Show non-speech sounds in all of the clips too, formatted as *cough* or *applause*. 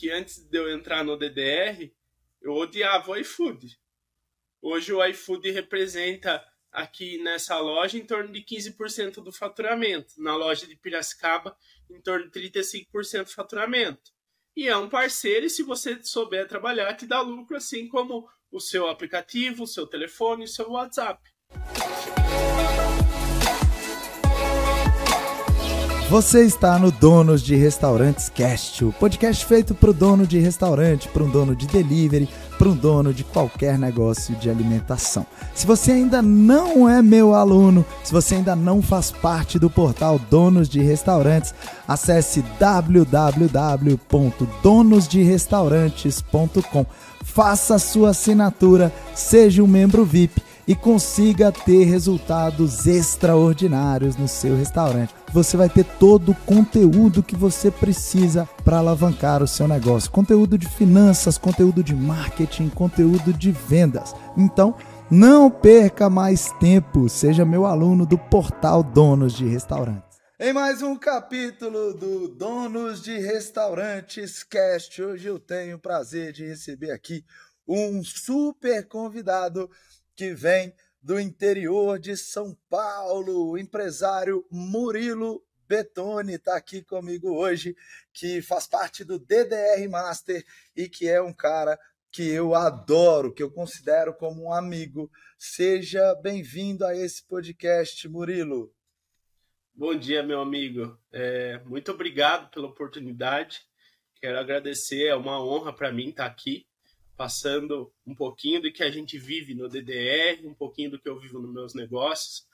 que antes de eu entrar no DDR, eu odiava o iFood. Hoje o iFood representa aqui nessa loja em torno de 15% do faturamento. Na loja de Piracicaba, em torno de 35% do faturamento. E é um parceiro, e se você souber trabalhar, te dá lucro, assim como o seu aplicativo, o seu telefone, o seu WhatsApp. Você está no Donos de Restaurantes Cast, o podcast feito para o dono de restaurante, para um dono de delivery, para um dono de qualquer negócio de alimentação. Se você ainda não é meu aluno, se você ainda não faz parte do portal Donos de Restaurantes, acesse www.donosderestaurantes.com. Faça sua assinatura, seja um membro VIP e consiga ter resultados extraordinários no seu restaurante. Você vai ter todo o conteúdo que você precisa para alavancar o seu negócio: conteúdo de finanças, conteúdo de marketing, conteúdo de vendas. Então, não perca mais tempo, seja meu aluno do portal Donos de Restaurantes. Em mais um capítulo do Donos de Restaurantes Cast, hoje eu tenho o prazer de receber aqui um super convidado que vem do interior de São Paulo, o empresário Murilo Betone está aqui comigo hoje, que faz parte do DDR Master e que é um cara que eu adoro, que eu considero como um amigo. Seja bem-vindo a esse podcast, Murilo. Bom dia, meu amigo. É, muito obrigado pela oportunidade. Quero agradecer, é uma honra para mim estar aqui passando um pouquinho do que a gente vive no DDR, um pouquinho do que eu vivo nos meus negócios,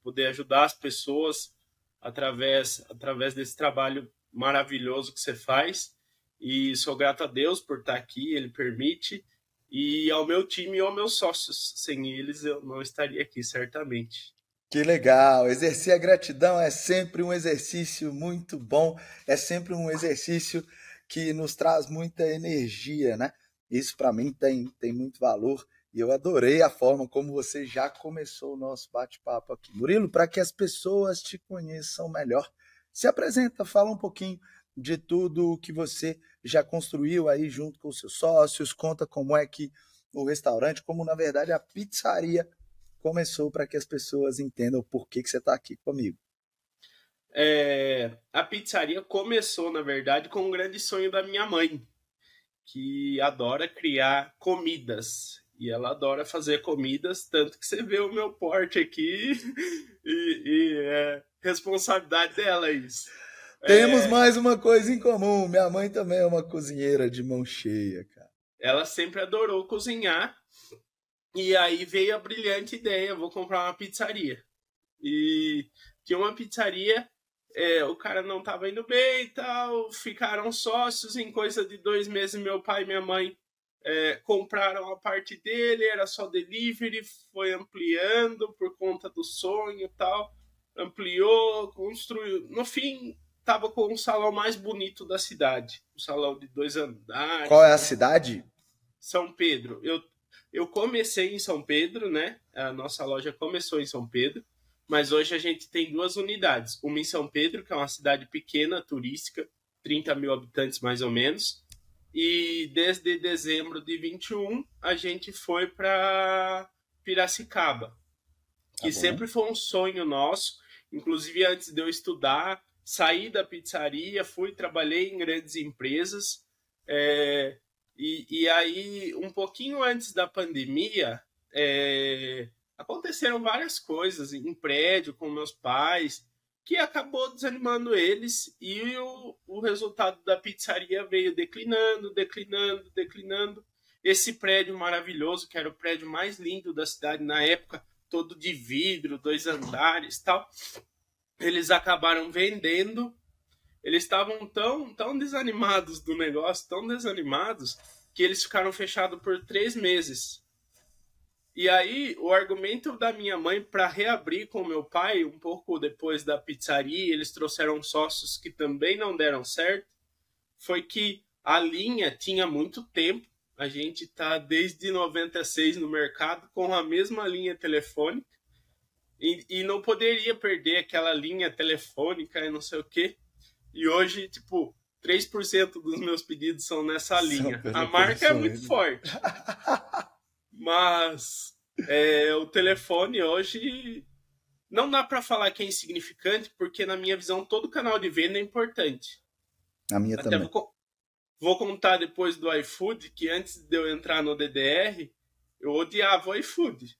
poder ajudar as pessoas através, através desse trabalho maravilhoso que você faz. E sou grato a Deus por estar aqui, Ele permite, e ao meu time e aos meus sócios. Sem eles eu não estaria aqui, certamente. Que legal! Exercer a gratidão é sempre um exercício muito bom, é sempre um exercício que nos traz muita energia, né? Isso para mim tem, tem muito valor e eu adorei a forma como você já começou o nosso bate-papo aqui. Murilo, para que as pessoas te conheçam melhor, se apresenta, fala um pouquinho de tudo que você já construiu aí junto com os seus sócios, conta como é que o restaurante, como na verdade a pizzaria começou para que as pessoas entendam por que, que você está aqui comigo. É, a pizzaria começou, na verdade, com um grande sonho da minha mãe que adora criar comidas. E ela adora fazer comidas, tanto que você vê o meu porte aqui *laughs* e, e é responsabilidade dela isso. Temos é... mais uma coisa em comum. Minha mãe também é uma cozinheira de mão cheia, cara. Ela sempre adorou cozinhar. E aí veio a brilhante ideia: vou comprar uma pizzaria. E tinha uma pizzaria é, o cara não estava indo bem e tal, ficaram sócios. Em coisa de dois meses, meu pai e minha mãe é, compraram a parte dele, era só delivery, foi ampliando por conta do sonho e tal. Ampliou, construiu. No fim, tava com o salão mais bonito da cidade. O salão de dois andares. Qual é a cidade? São Pedro. Eu, eu comecei em São Pedro, né? A nossa loja começou em São Pedro mas hoje a gente tem duas unidades. Uma em São Pedro, que é uma cidade pequena, turística, 30 mil habitantes mais ou menos. E desde dezembro de 21 a gente foi para Piracicaba, que tá sempre foi um sonho nosso. Inclusive antes de eu estudar, saí da pizzaria, fui trabalhei em grandes empresas. É, e, e aí, um pouquinho antes da pandemia, é, aconteceram várias coisas em prédio com meus pais que acabou desanimando eles e o, o resultado da pizzaria veio declinando, declinando, declinando. Esse prédio maravilhoso, que era o prédio mais lindo da cidade na época, todo de vidro, dois andares tal, eles acabaram vendendo. Eles estavam tão, tão desanimados do negócio, tão desanimados, que eles ficaram fechados por três meses. E aí, o argumento da minha mãe para reabrir com meu pai, um pouco depois da pizzaria, eles trouxeram sócios que também não deram certo, foi que a linha tinha muito tempo. A gente está desde 96 no mercado com a mesma linha telefônica e, e não poderia perder aquela linha telefônica e não sei o quê. E hoje, tipo, 3% dos meus pedidos são nessa linha. A marca é muito forte. *laughs* Mas é, o telefone hoje não dá para falar que é insignificante, porque na minha visão todo canal de venda é importante. A minha Até também. Vou, vou, contar depois do iFood que antes de eu entrar no DDR, eu odiava o iFood.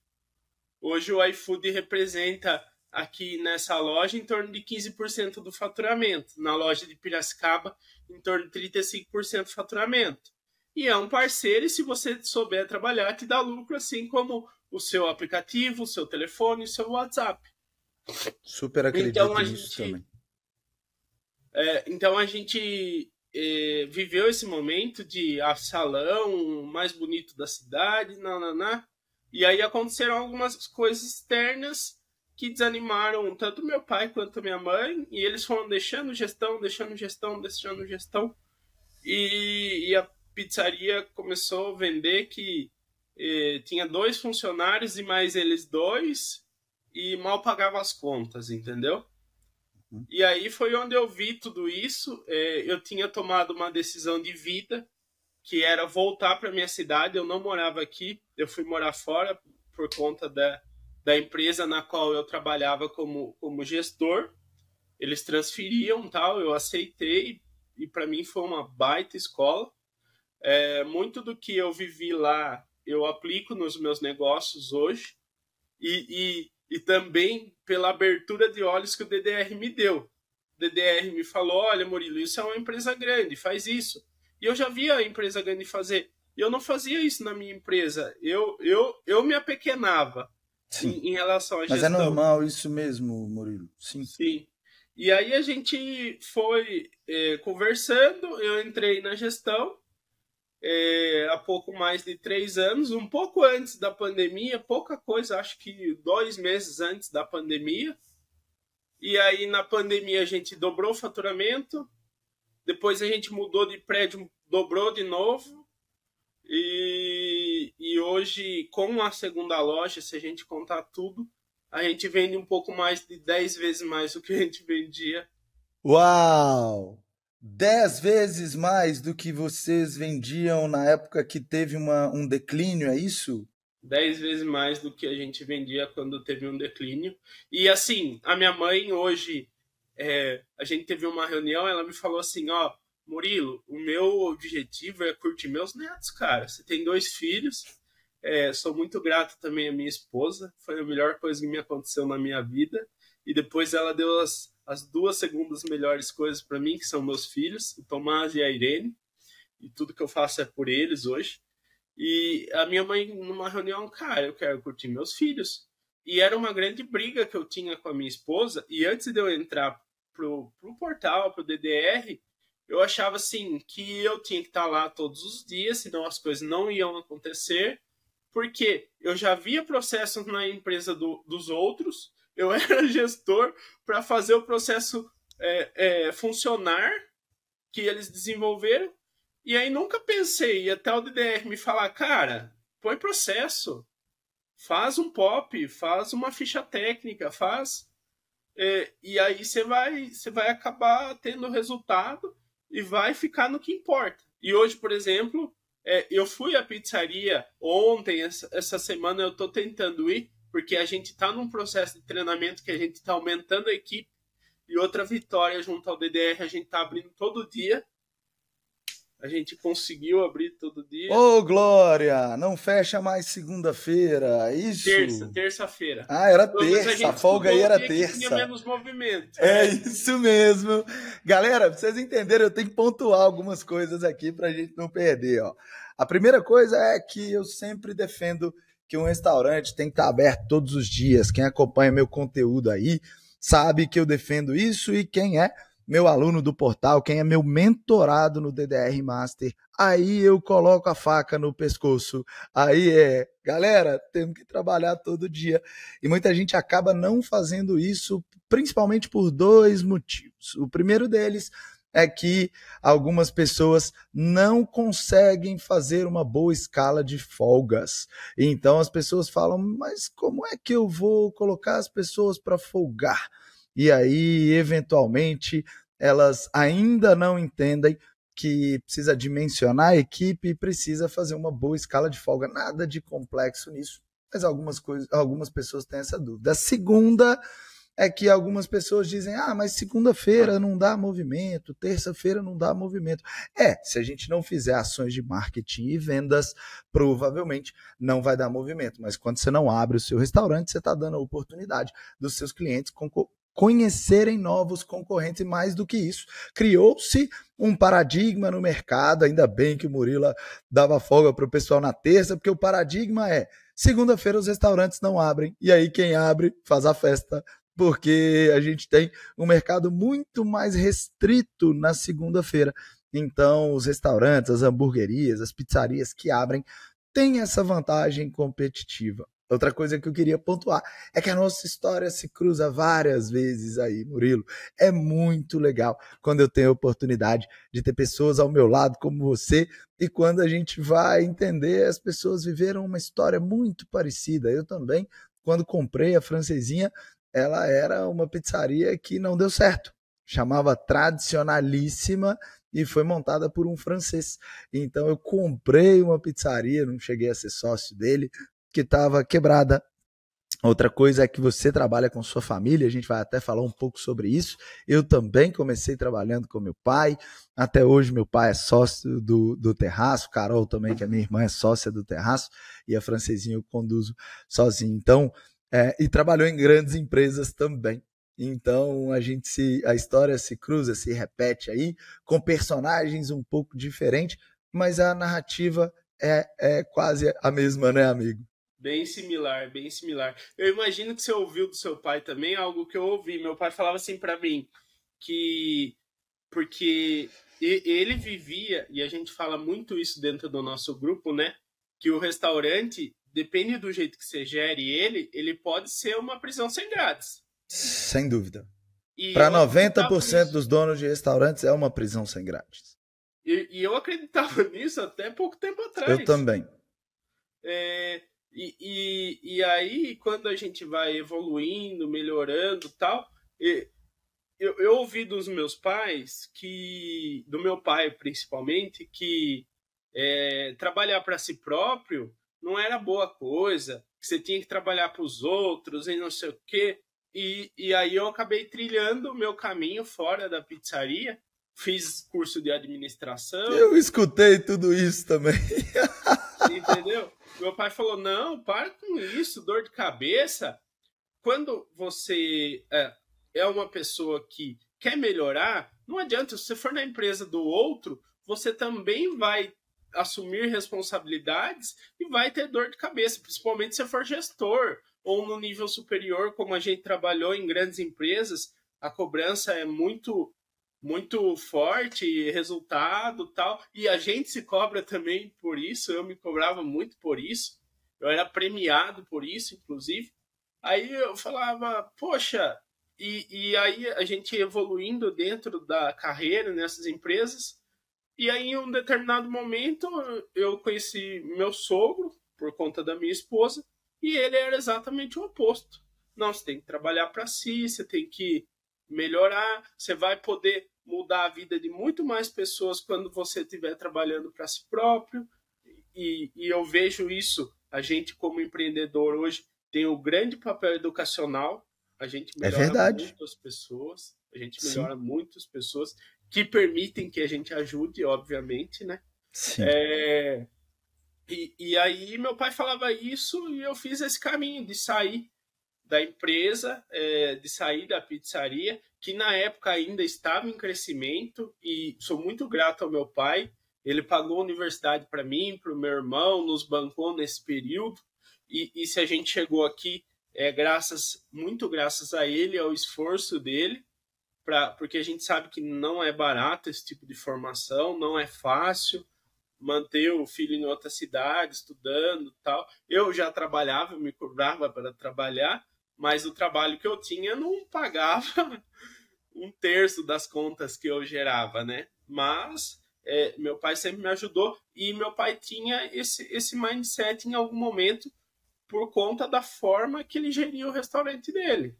Hoje o iFood representa aqui nessa loja em torno de 15% do faturamento. Na loja de Piracicaba, em torno de 35% do faturamento. E é um parceiro, e se você souber trabalhar, te dá lucro, assim como o seu aplicativo, o seu telefone, o seu WhatsApp. Super acredito então, a gente, também. É, então a gente é, viveu esse momento de a salão mais bonito da cidade, nananá, e aí aconteceram algumas coisas externas que desanimaram tanto meu pai quanto minha mãe, e eles foram deixando gestão, deixando gestão, deixando gestão, e, e a pizzaria começou a vender que eh, tinha dois funcionários e mais eles dois, e mal pagava as contas, entendeu? Uhum. E aí foi onde eu vi tudo isso. Eh, eu tinha tomado uma decisão de vida, que era voltar para minha cidade. Eu não morava aqui, eu fui morar fora por conta da, da empresa na qual eu trabalhava como, como gestor. Eles transferiam tal, eu aceitei e para mim foi uma baita escola. É, muito do que eu vivi lá eu aplico nos meus negócios hoje e, e, e também pela abertura de olhos que o DDR me deu. O DDR me falou: olha, Murilo, isso é uma empresa grande, faz isso. E eu já via a empresa grande fazer. E eu não fazia isso na minha empresa. Eu, eu, eu me apequenava em, em, relação à gestão. Mas é normal isso mesmo, Murilo. Sim. Sim. E aí a gente foi é, conversando, eu entrei na gestão é, há pouco mais de três anos, um pouco antes da pandemia, pouca coisa, acho que dois meses antes da pandemia. E aí na pandemia a gente dobrou o faturamento, depois a gente mudou de prédio, dobrou de novo. E, e hoje, com a segunda loja, se a gente contar tudo, a gente vende um pouco mais de 10 vezes mais do que a gente vendia. Uau! 10 vezes mais do que vocês vendiam na época que teve uma, um declínio, é isso? 10 vezes mais do que a gente vendia quando teve um declínio. E assim, a minha mãe hoje, é, a gente teve uma reunião, ela me falou assim, ó, Murilo, o meu objetivo é curtir meus netos, cara. Você tem dois filhos, é, sou muito grato também à minha esposa, foi a melhor coisa que me aconteceu na minha vida. E depois ela deu as as duas segundas melhores coisas para mim, que são meus filhos, o Tomás e a Irene, e tudo que eu faço é por eles hoje. E a minha mãe, numa reunião, cara, eu quero curtir meus filhos. E era uma grande briga que eu tinha com a minha esposa, e antes de eu entrar pro, pro portal, pro DDR, eu achava assim que eu tinha que estar lá todos os dias, senão as coisas não iam acontecer, porque eu já via processos na empresa do, dos outros, eu *laughs* era gestor para fazer o processo é, é, funcionar que eles desenvolveram. E aí nunca pensei, até o DDR me falar, cara, põe processo, faz um pop, faz uma ficha técnica, faz. É, e aí você vai, você vai acabar tendo resultado e vai ficar no que importa. E hoje, por exemplo, é, eu fui à pizzaria ontem, essa, essa semana eu estou tentando ir, porque a gente está num processo de treinamento que a gente está aumentando a equipe e outra vitória junto ao DDR a gente está abrindo todo dia. A gente conseguiu abrir todo dia. Ô, oh, Glória! Não fecha mais segunda-feira, isso? Terça, terça-feira. Ah, era terça, a, a folga aí era terça. Tinha menos movimento. É isso mesmo. Galera, pra vocês entenderem, eu tenho que pontuar algumas coisas aqui pra gente não perder, ó. A primeira coisa é que eu sempre defendo que um restaurante tem que estar aberto todos os dias. Quem acompanha meu conteúdo aí sabe que eu defendo isso e quem é meu aluno do portal, quem é meu mentorado no DDR Master, aí eu coloco a faca no pescoço. Aí é, galera, temos que trabalhar todo dia. E muita gente acaba não fazendo isso, principalmente por dois motivos. O primeiro deles é que algumas pessoas não conseguem fazer uma boa escala de folgas. Então as pessoas falam, mas como é que eu vou colocar as pessoas para folgar? E aí, eventualmente, elas ainda não entendem que precisa dimensionar a equipe e precisa fazer uma boa escala de folga. Nada de complexo nisso, mas algumas, coisas, algumas pessoas têm essa dúvida. A segunda é que algumas pessoas dizem: ah, mas segunda-feira não dá movimento, terça-feira não dá movimento. É, se a gente não fizer ações de marketing e vendas, provavelmente não vai dar movimento. Mas quando você não abre o seu restaurante, você está dando a oportunidade dos seus clientes conhecerem novos concorrentes e mais do que isso, criou-se um paradigma no mercado, ainda bem que o Murila dava folga para o pessoal na terça, porque o paradigma é segunda-feira os restaurantes não abrem, e aí quem abre faz a festa porque a gente tem um mercado muito mais restrito na segunda-feira. Então, os restaurantes, as hamburguerias, as pizzarias que abrem têm essa vantagem competitiva. Outra coisa que eu queria pontuar é que a nossa história se cruza várias vezes aí, Murilo. É muito legal quando eu tenho a oportunidade de ter pessoas ao meu lado como você e quando a gente vai entender, as pessoas viveram uma história muito parecida. Eu também, quando comprei a francesinha, ela era uma pizzaria que não deu certo. Chamava Tradicionalíssima e foi montada por um francês. Então eu comprei uma pizzaria, não cheguei a ser sócio dele, que estava quebrada. Outra coisa é que você trabalha com sua família, a gente vai até falar um pouco sobre isso. Eu também comecei trabalhando com meu pai, até hoje meu pai é sócio do, do Terraço, Carol também, que é minha irmã, é sócia do Terraço, e a francesinha eu conduzo sozinho. Então, é, e trabalhou em grandes empresas também. Então a gente se a história se cruza, se repete aí com personagens um pouco diferentes, mas a narrativa é, é quase a mesma, né, amigo? Bem similar, bem similar. Eu imagino que você ouviu do seu pai também algo que eu ouvi. Meu pai falava assim para mim que porque ele vivia e a gente fala muito isso dentro do nosso grupo, né? Que o restaurante depende do jeito que você gere ele, ele pode ser uma prisão sem grades. Sem dúvida. Para 90% dos donos de restaurantes é uma prisão sem grades. E, e, eu acreditava *laughs* nisso até pouco tempo atrás. Eu também. É, e, e, e aí, quando a gente vai evoluindo, melhorando tal, eu, eu ouvi dos meus pais que, do meu pai principalmente, que é, trabalhar para si próprio não era boa coisa, que você tinha que trabalhar para os outros e não sei o quê. E, e aí eu acabei trilhando o meu caminho fora da pizzaria, fiz curso de administração. Eu escutei tudo isso também. *laughs* Entendeu? Meu pai falou: não, para com isso, dor de cabeça. Quando você é, é uma pessoa que quer melhorar, não adianta, se você for na empresa do outro, você também vai assumir responsabilidades e vai ter dor de cabeça, principalmente se for gestor ou no nível superior, como a gente trabalhou em grandes empresas, a cobrança é muito muito forte, resultado tal, e a gente se cobra também por isso, eu me cobrava muito por isso, eu era premiado por isso, inclusive. Aí eu falava, poxa, e, e aí a gente evoluindo dentro da carreira nessas empresas, e aí, em um determinado momento, eu conheci meu sogro, por conta da minha esposa, e ele era exatamente o oposto. Não, você tem que trabalhar para si, você tem que melhorar, você vai poder mudar a vida de muito mais pessoas quando você estiver trabalhando para si próprio. E, e, eu vejo isso, a gente como empreendedor hoje tem um grande papel educacional, a gente é melhora é muitas pessoas, a gente melhora Sim. muitas pessoas que permitem que a gente ajude, obviamente, né? Sim. É, e, e aí meu pai falava isso e eu fiz esse caminho de sair da empresa, é, de sair da pizzaria, que na época ainda estava em crescimento e sou muito grato ao meu pai. Ele pagou a universidade para mim, para o meu irmão, nos bancou nesse período. E, e se a gente chegou aqui, é graças, muito graças a ele, ao esforço dele pra, porque a gente sabe que não é barato esse tipo de formação, não é fácil manter o filho em outra cidade, estudando tal. Eu já trabalhava, me cobrava para trabalhar, mas o trabalho que eu tinha não pagava *laughs* um terço das contas que eu gerava, né? Mas é, meu pai sempre me ajudou e meu pai tinha esse, esse mindset em algum momento por conta da forma que ele geria o restaurante dele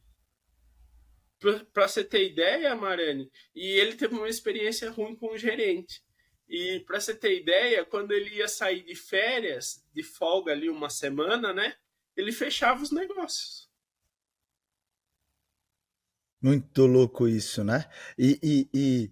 para você ter ideia, Marani, e ele teve uma experiência ruim com o gerente. E para você ter ideia, quando ele ia sair de férias, de folga ali uma semana, né? Ele fechava os negócios. Muito louco isso, né? E, e, e,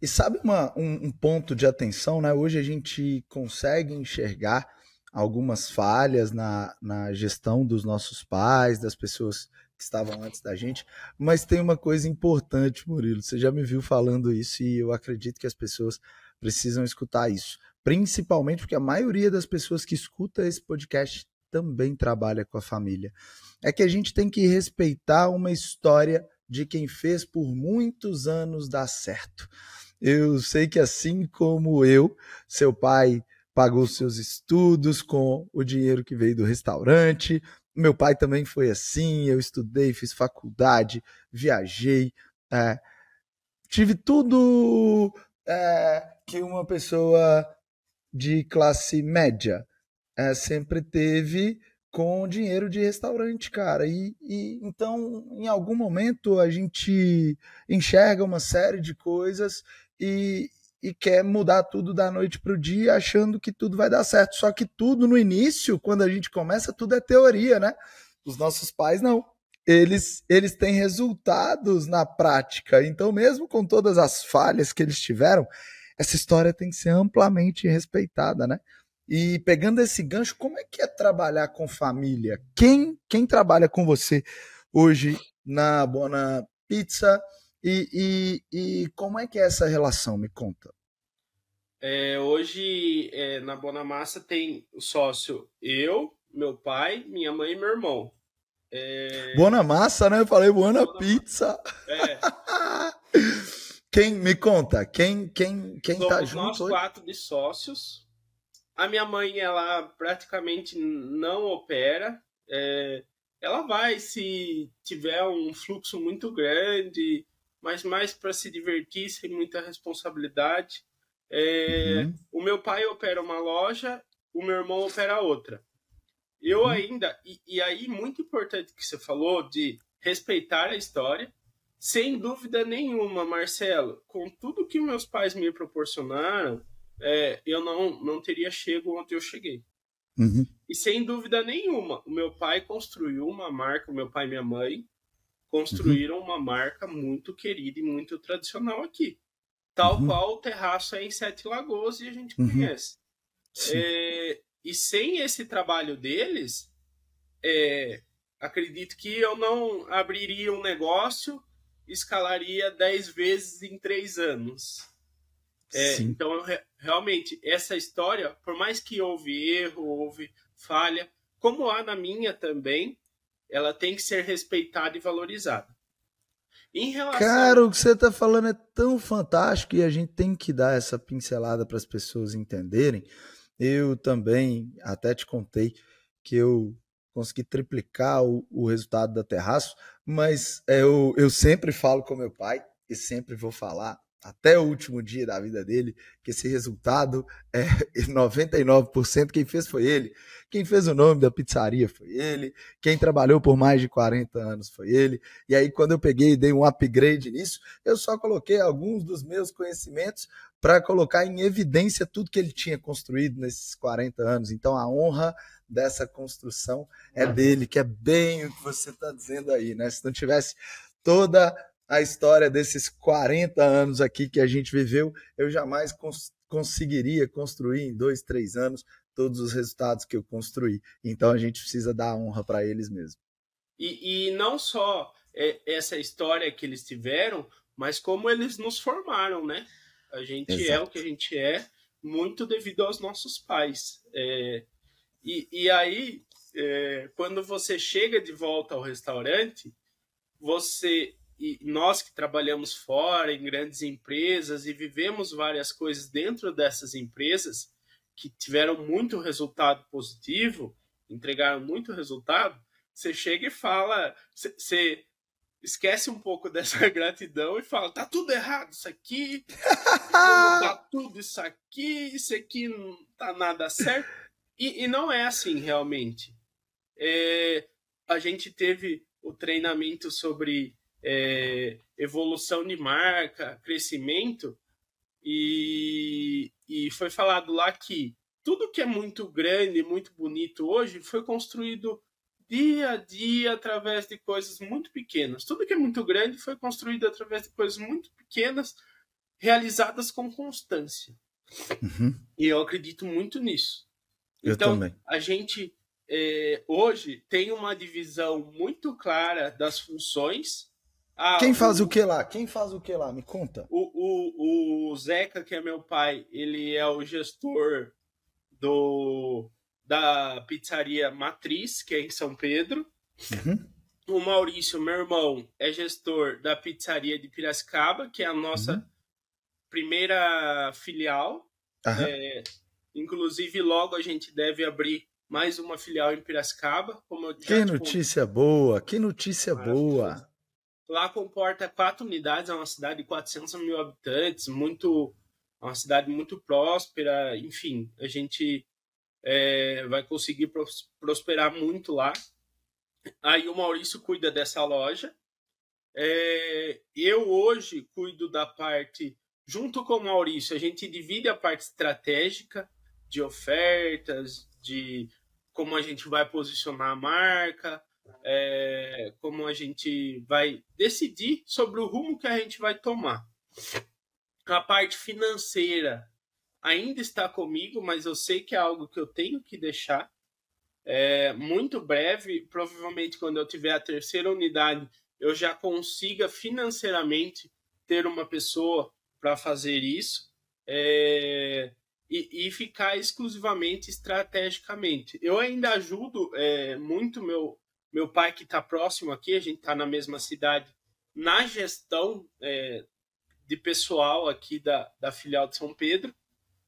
e sabe uma, um, um, ponto de atenção, né? Hoje a gente consegue enxergar algumas falhas na, na gestão dos nossos pais, das pessoas que estavam antes da gente, mas tem uma coisa importante, Murilo. Você já me viu falando isso e eu acredito que as pessoas precisam escutar isso. Principalmente porque a maioria das pessoas que escuta esse podcast também trabalha com a família. É que a gente tem que respeitar uma história de quem fez por muitos anos dar certo. Eu sei que assim como eu, seu pai pagou seus estudos com o dinheiro que veio do restaurante, meu pai também foi assim, eu estudei, fiz faculdade, viajei, é, tive tudo é, que uma pessoa de classe média é, sempre teve com dinheiro de restaurante, cara. E, e, então, em algum momento, a gente enxerga uma série de coisas e, e quer mudar tudo da noite para o dia, achando que tudo vai dar certo. Só que tudo no início, quando a gente começa, tudo é teoria, né? Os nossos pais não. Eles, eles têm resultados na prática. Então, mesmo com todas as falhas que eles tiveram, essa história tem que ser amplamente respeitada, né? E pegando esse gancho, como é que é trabalhar com família? Quem, quem trabalha com você hoje na Bona Pizza? E, e, e como é que é essa relação? Me conta. É, hoje é, na Bonamassa tem o sócio eu, meu pai, minha mãe e meu irmão. É... Bonamassa, né? Eu falei Buona Pizza. É. *laughs* quem me conta? Quem quem quem Somos tá junto? Nós hoje? quatro de sócios. A minha mãe ela praticamente não opera. É, ela vai se tiver um fluxo muito grande mas mais para se divertir, sem muita responsabilidade. É, uhum. O meu pai opera uma loja, o meu irmão opera outra. Eu uhum. ainda, e, e, aí muito importante que você falou de respeitar a história, sem dúvida nenhuma, Marcelo, com tudo que meus pais me proporcionaram, é, eu não, não teria chego onde eu cheguei. Uhum. E sem dúvida nenhuma, o meu pai construiu uma marca, o meu pai e minha mãe, construíram uhum. uma marca muito querida e muito tradicional aqui. Tal uhum. qual o terraço é em Sete Lagoas e a gente uhum. conhece. É, e sem esse trabalho deles, é, acredito que eu não abriria um negócio, escalaria dez vezes em três anos. É, então, eu, realmente, essa história, por mais que houve erro, houve falha, como há na minha também, ela tem que ser respeitada e valorizada. Em relação... Cara, o que você está falando é tão fantástico e a gente tem que dar essa pincelada para as pessoas entenderem. Eu também até te contei que eu consegui triplicar o, o resultado da Terraço, mas eu, eu sempre falo com meu pai e sempre vou falar até o último dia da vida dele, que esse resultado é *laughs* 99% quem fez foi ele. Quem fez o nome da pizzaria foi ele. Quem trabalhou por mais de 40 anos foi ele. E aí, quando eu peguei e dei um upgrade nisso, eu só coloquei alguns dos meus conhecimentos para colocar em evidência tudo que ele tinha construído nesses 40 anos. Então, a honra dessa construção é dele, que é bem o que você está dizendo aí, né? Se não tivesse toda a história desses 40 anos aqui que a gente viveu, eu jamais cons conseguiria construir em dois, três anos todos os resultados que eu construí. Então a gente precisa dar honra para eles mesmo. E, e não só é, essa história que eles tiveram, mas como eles nos formaram, né? A gente Exato. é o que a gente é, muito devido aos nossos pais. É, e, e aí, é, quando você chega de volta ao restaurante, você e nós que trabalhamos fora em grandes empresas e vivemos várias coisas dentro dessas empresas que tiveram muito resultado positivo, entregaram muito resultado, você chega e fala, você esquece um pouco *laughs* dessa gratidão e fala, tá tudo errado isso aqui, tá *laughs* tudo isso aqui, isso aqui não tá nada certo. E, e não é assim realmente. É, a gente teve o treinamento sobre é, evolução de marca, crescimento, e, e foi falado lá que tudo que é muito grande, muito bonito hoje, foi construído dia a dia através de coisas muito pequenas. Tudo que é muito grande foi construído através de coisas muito pequenas, realizadas com constância. Uhum. E eu acredito muito nisso. Eu então, também. a gente é, hoje tem uma divisão muito clara das funções. Ah, Quem faz o, o que lá? Quem faz o que lá? Me conta. O, o, o Zeca, que é meu pai, ele é o gestor do da pizzaria Matriz, que é em São Pedro. Uhum. O Maurício, meu irmão, é gestor da pizzaria de Piracicaba, que é a nossa uhum. primeira filial. Uhum. É, inclusive, logo a gente deve abrir mais uma filial em Piracicaba. Como que notícia boa, que notícia boa. Lá comporta quatro unidades, é uma cidade de 400 mil habitantes, muito é uma cidade muito próspera, enfim, a gente é, vai conseguir prosperar muito lá. Aí o Maurício cuida dessa loja. É, eu hoje cuido da parte, junto com o Maurício, a gente divide a parte estratégica de ofertas, de como a gente vai posicionar a marca, é, como a gente vai decidir sobre o rumo que a gente vai tomar a parte financeira ainda está comigo, mas eu sei que é algo que eu tenho que deixar. É, muito breve, provavelmente quando eu tiver a terceira unidade, eu já consiga financeiramente ter uma pessoa para fazer isso é, e, e, ficar exclusivamente estrategicamente. Eu ainda ajudo é, muito meu, meu pai que está próximo aqui, a gente está na mesma cidade, na gestão é, de pessoal aqui da, da filial de São Pedro.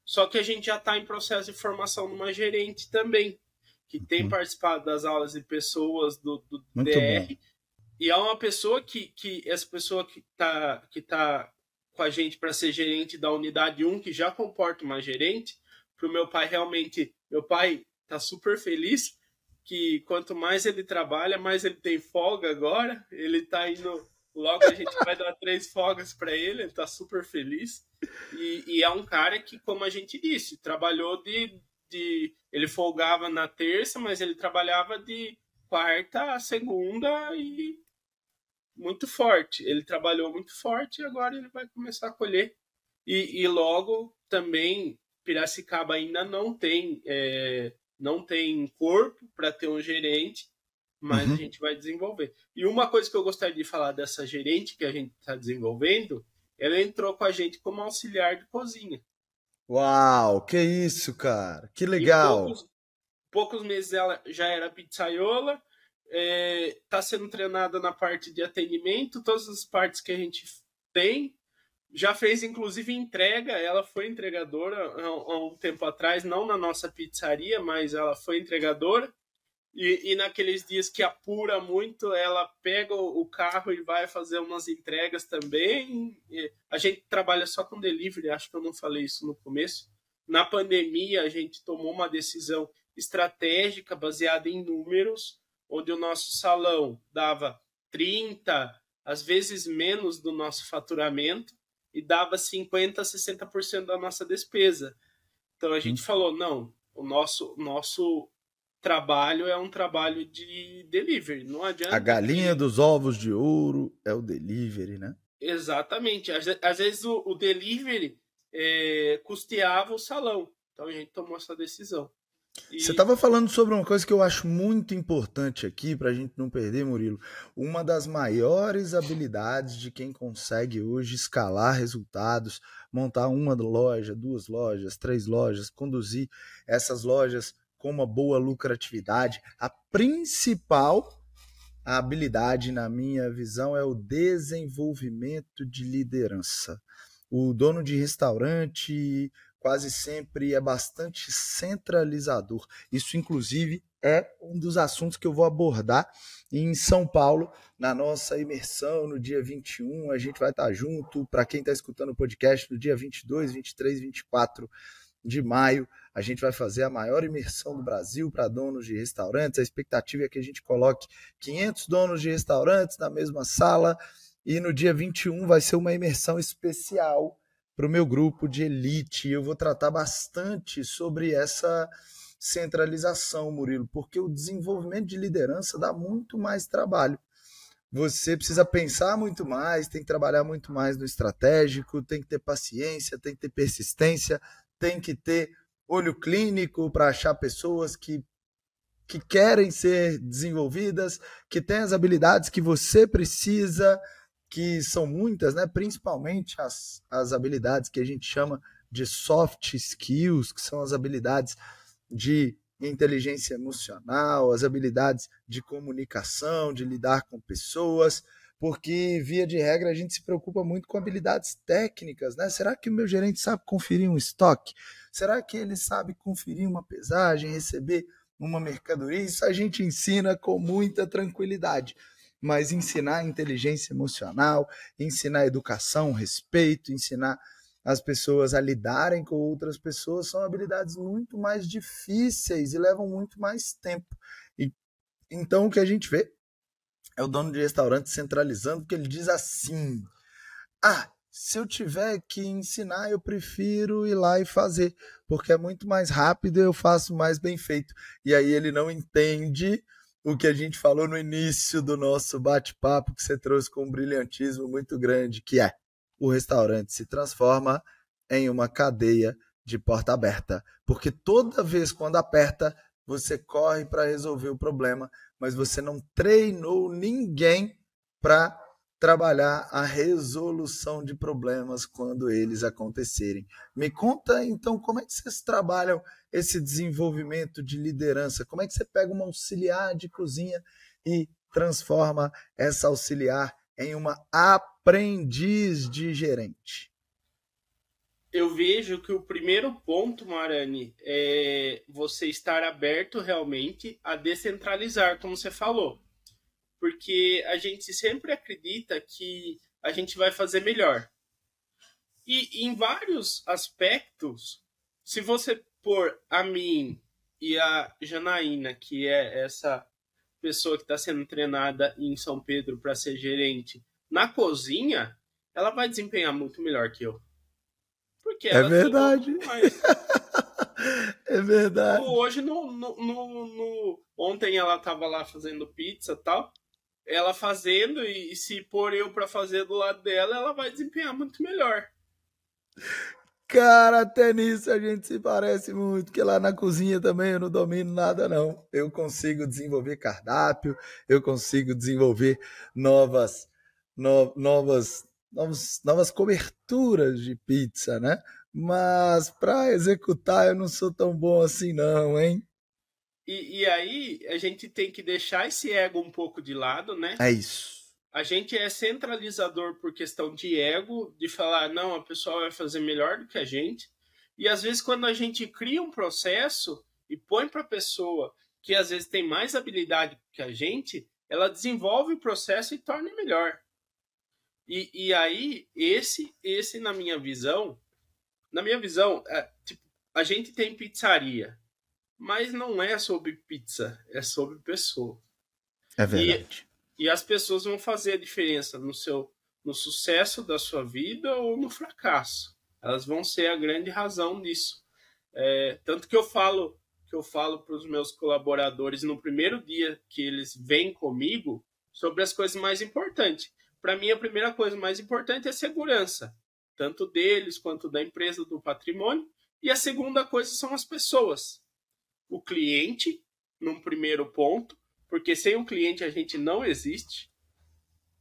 Só que a gente já está em processo de formação de uma gerente também, que tem uhum. participado das aulas de pessoas do, do DR. Bom. E é uma pessoa que, que essa pessoa que está que tá com a gente para ser gerente da unidade 1, que já comporta uma gerente, para o meu pai realmente. Meu pai está super feliz que quanto mais ele trabalha, mais ele tem folga agora. Ele está indo Logo a gente vai dar três folgas para ele, ele tá super feliz. E, e, é um cara que, como a gente disse, trabalhou de, de. Ele folgava na terça, mas ele trabalhava de quarta a segunda e muito forte. Ele trabalhou muito forte e agora ele vai começar a colher. E, e logo também Piracicaba ainda não tem é, não tem corpo para ter um gerente mas uhum. a gente vai desenvolver. E uma coisa que eu gostaria de falar dessa gerente que a gente está desenvolvendo, ela entrou com a gente como auxiliar de cozinha. Uau, que isso, cara, que legal! Poucos, poucos, meses ela já era pizzaiola, está é, sendo treinada na parte de atendimento, todas as partes que a gente tem. Já fez inclusive entrega, ela foi entregadora há, um tempo atrás, não na nossa pizzaria, mas ela foi entregadora. E, e, naqueles dias que apura muito, ela pega o carro e vai fazer umas entregas também. E a gente trabalha só com delivery, acho que eu não falei isso no começo. Na pandemia, a gente tomou uma decisão estratégica baseada em números, onde o nosso salão dava 30, às vezes menos do nosso faturamento, e dava 50, 60% da nossa despesa. Então a gente falou: não, o nosso, nosso trabalho é um trabalho de delivery. Não adianta. A galinha que... dos ovos de ouro é o delivery, né? Exatamente. Às, às vezes o, o delivery é, custeava o salão. Então a gente tomou essa decisão. Você estava falando sobre uma coisa que eu acho muito importante aqui, para a gente não perder, Murilo. Uma das maiores habilidades de quem consegue hoje escalar resultados, montar uma loja, duas lojas, três lojas, conduzir essas lojas com uma boa lucratividade. A principal habilidade, na minha visão, é o desenvolvimento de liderança. O dono de restaurante quase sempre é bastante centralizador. Isso, inclusive, é um dos assuntos que eu vou abordar em São Paulo, na nossa imersão no dia 21. A gente vai estar junto. Para quem está escutando o podcast, no dia 22, 23, 24 de maio, a gente vai fazer a maior imersão do Brasil para donos de restaurantes. A expectativa é que a gente coloque 500 donos de restaurantes na mesma sala e no dia 21 vai ser uma imersão especial para o meu grupo de elite. Eu vou tratar bastante sobre essa centralização, Murilo, porque o desenvolvimento de liderança dá muito mais trabalho. Você precisa pensar muito mais, tem que trabalhar muito mais no estratégico, tem que ter paciência, tem que ter persistência, tem que ter olho clínico para achar pessoas que, que querem ser desenvolvidas, que têm as habilidades que você precisa, que são muitas, né? principalmente as, as habilidades que a gente chama de soft skills, que são as habilidades de inteligência emocional, as habilidades de comunicação, de lidar com pessoas, porque via de regra a gente se preocupa muito com habilidades técnicas, né? Será que o meu gerente sabe conferir um estoque? Será que ele sabe conferir uma pesagem, receber uma mercadoria? Isso a gente ensina com muita tranquilidade mas ensinar inteligência emocional, ensinar educação, respeito, ensinar as pessoas a lidarem com outras pessoas são habilidades muito mais difíceis e levam muito mais tempo. E, então o que a gente vê é o dono de restaurante centralizando, porque ele diz assim: ah, se eu tiver que ensinar, eu prefiro ir lá e fazer, porque é muito mais rápido e eu faço mais bem feito. E aí ele não entende o que a gente falou no início do nosso bate-papo, que você trouxe com um brilhantismo muito grande, que é o restaurante se transforma em uma cadeia de porta aberta. Porque toda vez quando aperta, você corre para resolver o problema, mas você não treinou ninguém para trabalhar a resolução de problemas quando eles acontecerem. Me conta então como é que vocês trabalham esse desenvolvimento de liderança? Como é que você pega uma auxiliar de cozinha e transforma essa auxiliar em uma aprendiz de gerente? Eu vejo que o primeiro ponto, Marani, é você estar aberto realmente a descentralizar, como você falou porque a gente sempre acredita que a gente vai fazer melhor. E em vários aspectos, se você pôr a mim e a Janaína, que é essa pessoa que está sendo treinada em São Pedro para ser gerente, na cozinha, ela vai desempenhar muito melhor que eu. Porque é verdade. *laughs* é verdade. Hoje, no, no, no, no, ontem ela estava lá fazendo pizza tal ela fazendo e se pôr eu para fazer do lado dela, ela vai desempenhar muito melhor. Cara, até nisso a gente se parece muito, que lá na cozinha também eu não domino nada não. Eu consigo desenvolver cardápio, eu consigo desenvolver novas no, novas novas novas coberturas de pizza, né? Mas para executar eu não sou tão bom assim não, hein? E, e aí a gente tem que deixar esse ego um pouco de lado, né? É isso. A gente é centralizador por questão de ego, de falar, não, a pessoa vai fazer melhor do que a gente. E às vezes, quando a gente cria um processo e põe para a pessoa que às vezes tem mais habilidade que a gente, ela desenvolve o processo e torna melhor. E, e aí, esse, esse, na minha visão, na minha visão, é, tipo, a gente tem pizzaria. Mas não é sobre pizza, é sobre pessoa. É verdade. E, e as pessoas vão fazer a diferença no seu no sucesso da sua vida ou no fracasso. Elas vão ser a grande razão disso. É, tanto que eu falo que eu falo para os meus colaboradores no primeiro dia que eles vêm comigo sobre as coisas mais importantes. Para mim, a primeira coisa mais importante é segurança, tanto deles quanto da empresa, do patrimônio. E a segunda coisa são as pessoas o cliente num primeiro ponto, porque sem o cliente a gente não existe,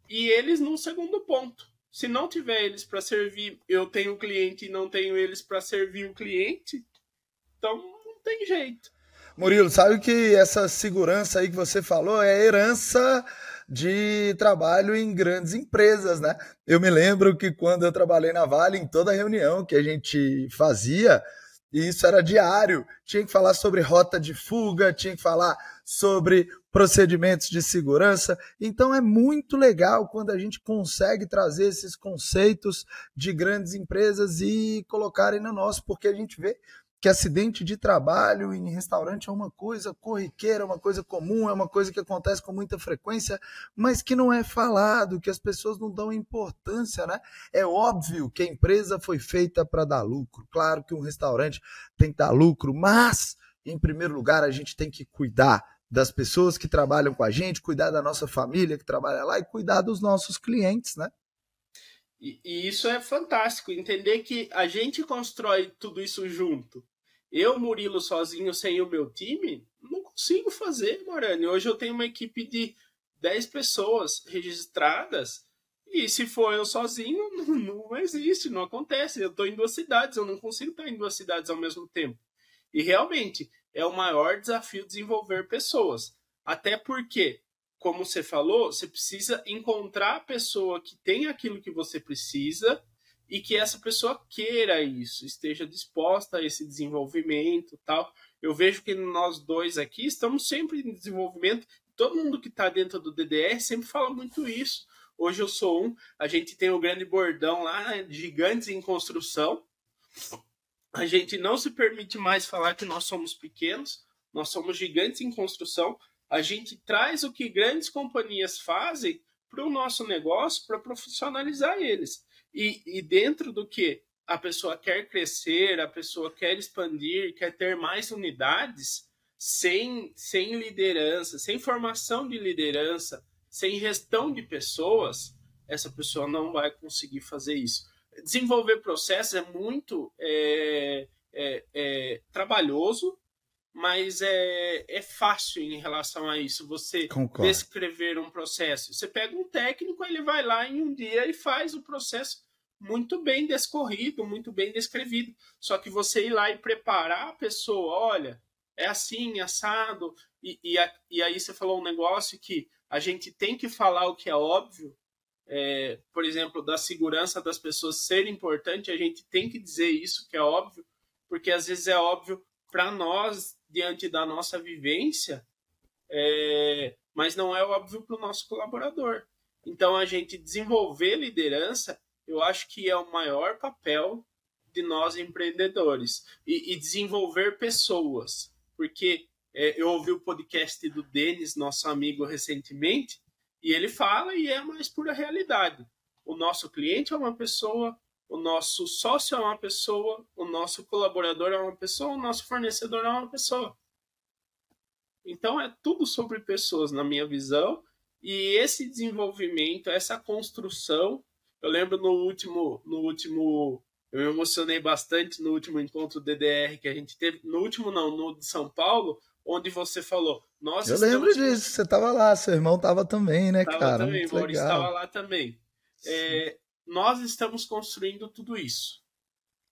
e eles num segundo ponto. Se não tiver eles para servir, eu tenho o cliente e não tenho eles para servir o cliente, então não tem jeito. Murilo, sabe que essa segurança aí que você falou é herança de trabalho em grandes empresas, né? Eu me lembro que quando eu trabalhei na Vale, em toda reunião que a gente fazia, e isso era diário. Tinha que falar sobre rota de fuga, tinha que falar sobre procedimentos de segurança. Então é muito legal quando a gente consegue trazer esses conceitos de grandes empresas e colocarem no nosso, porque a gente vê que acidente de trabalho em restaurante é uma coisa corriqueira, é uma coisa comum, é uma coisa que acontece com muita frequência, mas que não é falado, que as pessoas não dão importância, né? É óbvio que a empresa foi feita para dar lucro. Claro que um restaurante tem que dar lucro, mas em primeiro lugar a gente tem que cuidar das pessoas que trabalham com a gente, cuidar da nossa família que trabalha lá e cuidar dos nossos clientes, né? E, e, isso é fantástico, entender que a gente constrói tudo isso junto. Eu, Murilo, sozinho, sem o meu time, não consigo fazer, Morani. Hoje eu tenho uma equipe de 10 pessoas registradas e se for eu sozinho, *laughs* não, não existe, não acontece. Eu estou em duas cidades, eu não consigo estar em duas cidades ao mesmo tempo. E realmente é o maior desafio desenvolver pessoas. Até porque, como você falou, você precisa encontrar a pessoa que tem aquilo que você precisa e que essa pessoa queira isso, esteja disposta a esse desenvolvimento, tal. Eu vejo que nós dois aqui estamos sempre em desenvolvimento. Todo mundo que está dentro do DDR sempre fala muito isso. Hoje eu sou um. A gente tem o grande bordão lá, gigantes em construção. A gente não se permite mais falar que nós somos pequenos. Nós somos gigantes em construção. A gente traz o que grandes companhias fazem para o nosso negócio para profissionalizar eles. E, e dentro do que a pessoa quer crescer, a pessoa quer expandir, quer ter mais unidades, sem, sem liderança, sem formação de liderança, sem gestão de pessoas, essa pessoa não vai conseguir fazer isso. Desenvolver processos é muito é, é, é trabalhoso, mas é, é fácil em relação a isso. Você Concordo. descrever um processo. Você pega um técnico, ele vai lá em um dia e faz o processo muito bem descorrido, muito bem descrevido. Só que você ir lá e preparar a pessoa, olha, é assim, assado, e, e, a, e aí você falou um negócio que a gente tem que falar o que é óbvio, é, por exemplo, da segurança das pessoas ser importante, a gente tem que dizer isso que é óbvio, porque às vezes é óbvio para nós diante da nossa vivência, é, mas não é óbvio para o nosso colaborador. Então, a gente desenvolver liderança, eu acho que é o maior papel de nós empreendedores e, e desenvolver pessoas, porque é, eu ouvi o podcast do Denis, nosso amigo, recentemente, e ele fala e é mais pura realidade. O nosso cliente é uma pessoa, o nosso sócio é uma pessoa, o nosso colaborador é uma pessoa, o nosso fornecedor é uma pessoa. Então é tudo sobre pessoas, na minha visão, e esse desenvolvimento, essa construção, eu lembro no último, no último, eu me emocionei bastante no último encontro DDR que a gente teve, no último não, no de São Paulo, onde você falou, nós Eu lembro disso, você estava lá, seu irmão estava também, né, tava cara? Também, Maurício estava lá também. É, nós estamos construindo tudo isso.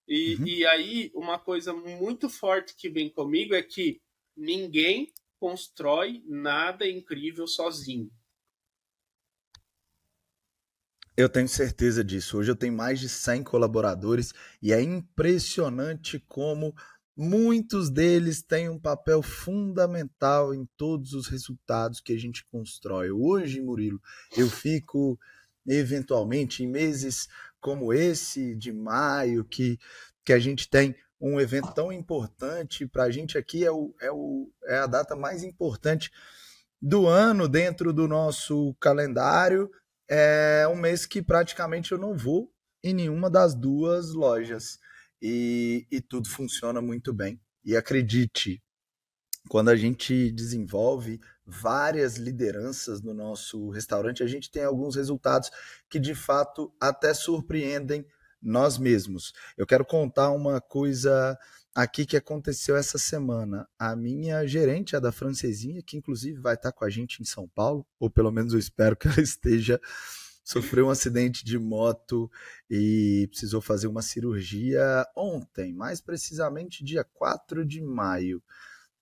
E, uhum. e aí, uma coisa muito forte que vem comigo é que ninguém constrói nada incrível sozinho. Eu tenho certeza disso. Hoje eu tenho mais de 100 colaboradores e é impressionante como muitos deles têm um papel fundamental em todos os resultados que a gente constrói. Hoje, Murilo, eu fico eventualmente em meses como esse de maio, que, que a gente tem um evento tão importante para a gente aqui, é, o, é, o, é a data mais importante do ano dentro do nosso calendário. É um mês que praticamente eu não vou em nenhuma das duas lojas. E, e tudo funciona muito bem. E acredite, quando a gente desenvolve várias lideranças no nosso restaurante, a gente tem alguns resultados que de fato até surpreendem nós mesmos. Eu quero contar uma coisa aqui que aconteceu essa semana. A minha gerente, a da Francesinha, que inclusive vai estar com a gente em São Paulo, ou pelo menos eu espero que ela *laughs* esteja, sofreu um acidente de moto e precisou fazer uma cirurgia ontem, mais precisamente dia 4 de maio.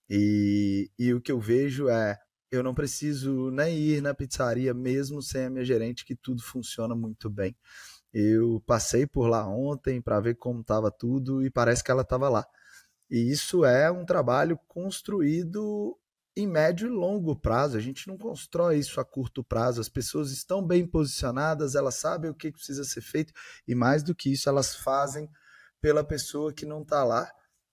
E, e o que eu vejo é eu não preciso nem ir na pizzaria mesmo sem a minha gerente, que tudo funciona muito bem. Eu passei por lá ontem para ver como estava tudo e parece que ela estava lá. E isso é um trabalho construído em médio e longo prazo. A gente não constrói isso a curto prazo. As pessoas estão bem posicionadas, elas sabem o que precisa ser feito e mais do que isso, elas fazem pela pessoa que não está lá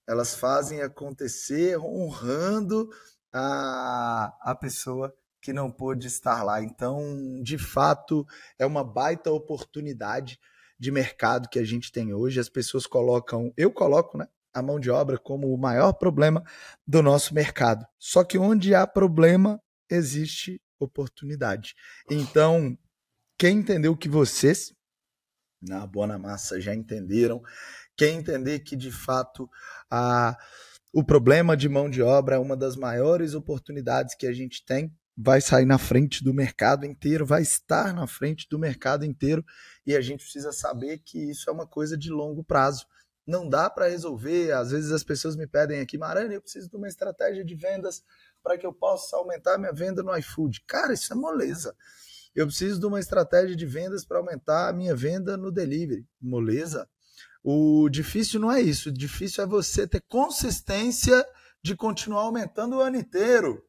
elas fazem acontecer honrando a, a pessoa que não pôde estar lá. Então, de fato, é uma baita oportunidade de mercado que a gente tem hoje. As pessoas colocam, eu coloco, né? A mão de obra como o maior problema do nosso mercado. Só que onde há problema, existe oportunidade. Então, quem entendeu que vocês, na Boa Massa, já entenderam, quem entender que de fato a, o problema de mão de obra é uma das maiores oportunidades que a gente tem, vai sair na frente do mercado inteiro, vai estar na frente do mercado inteiro e a gente precisa saber que isso é uma coisa de longo prazo. Não dá para resolver. Às vezes as pessoas me pedem aqui, Marana, eu preciso de uma estratégia de vendas para que eu possa aumentar minha venda no iFood. Cara, isso é moleza. Eu preciso de uma estratégia de vendas para aumentar a minha venda no delivery. Moleza. O difícil não é isso. O difícil é você ter consistência de continuar aumentando o ano inteiro.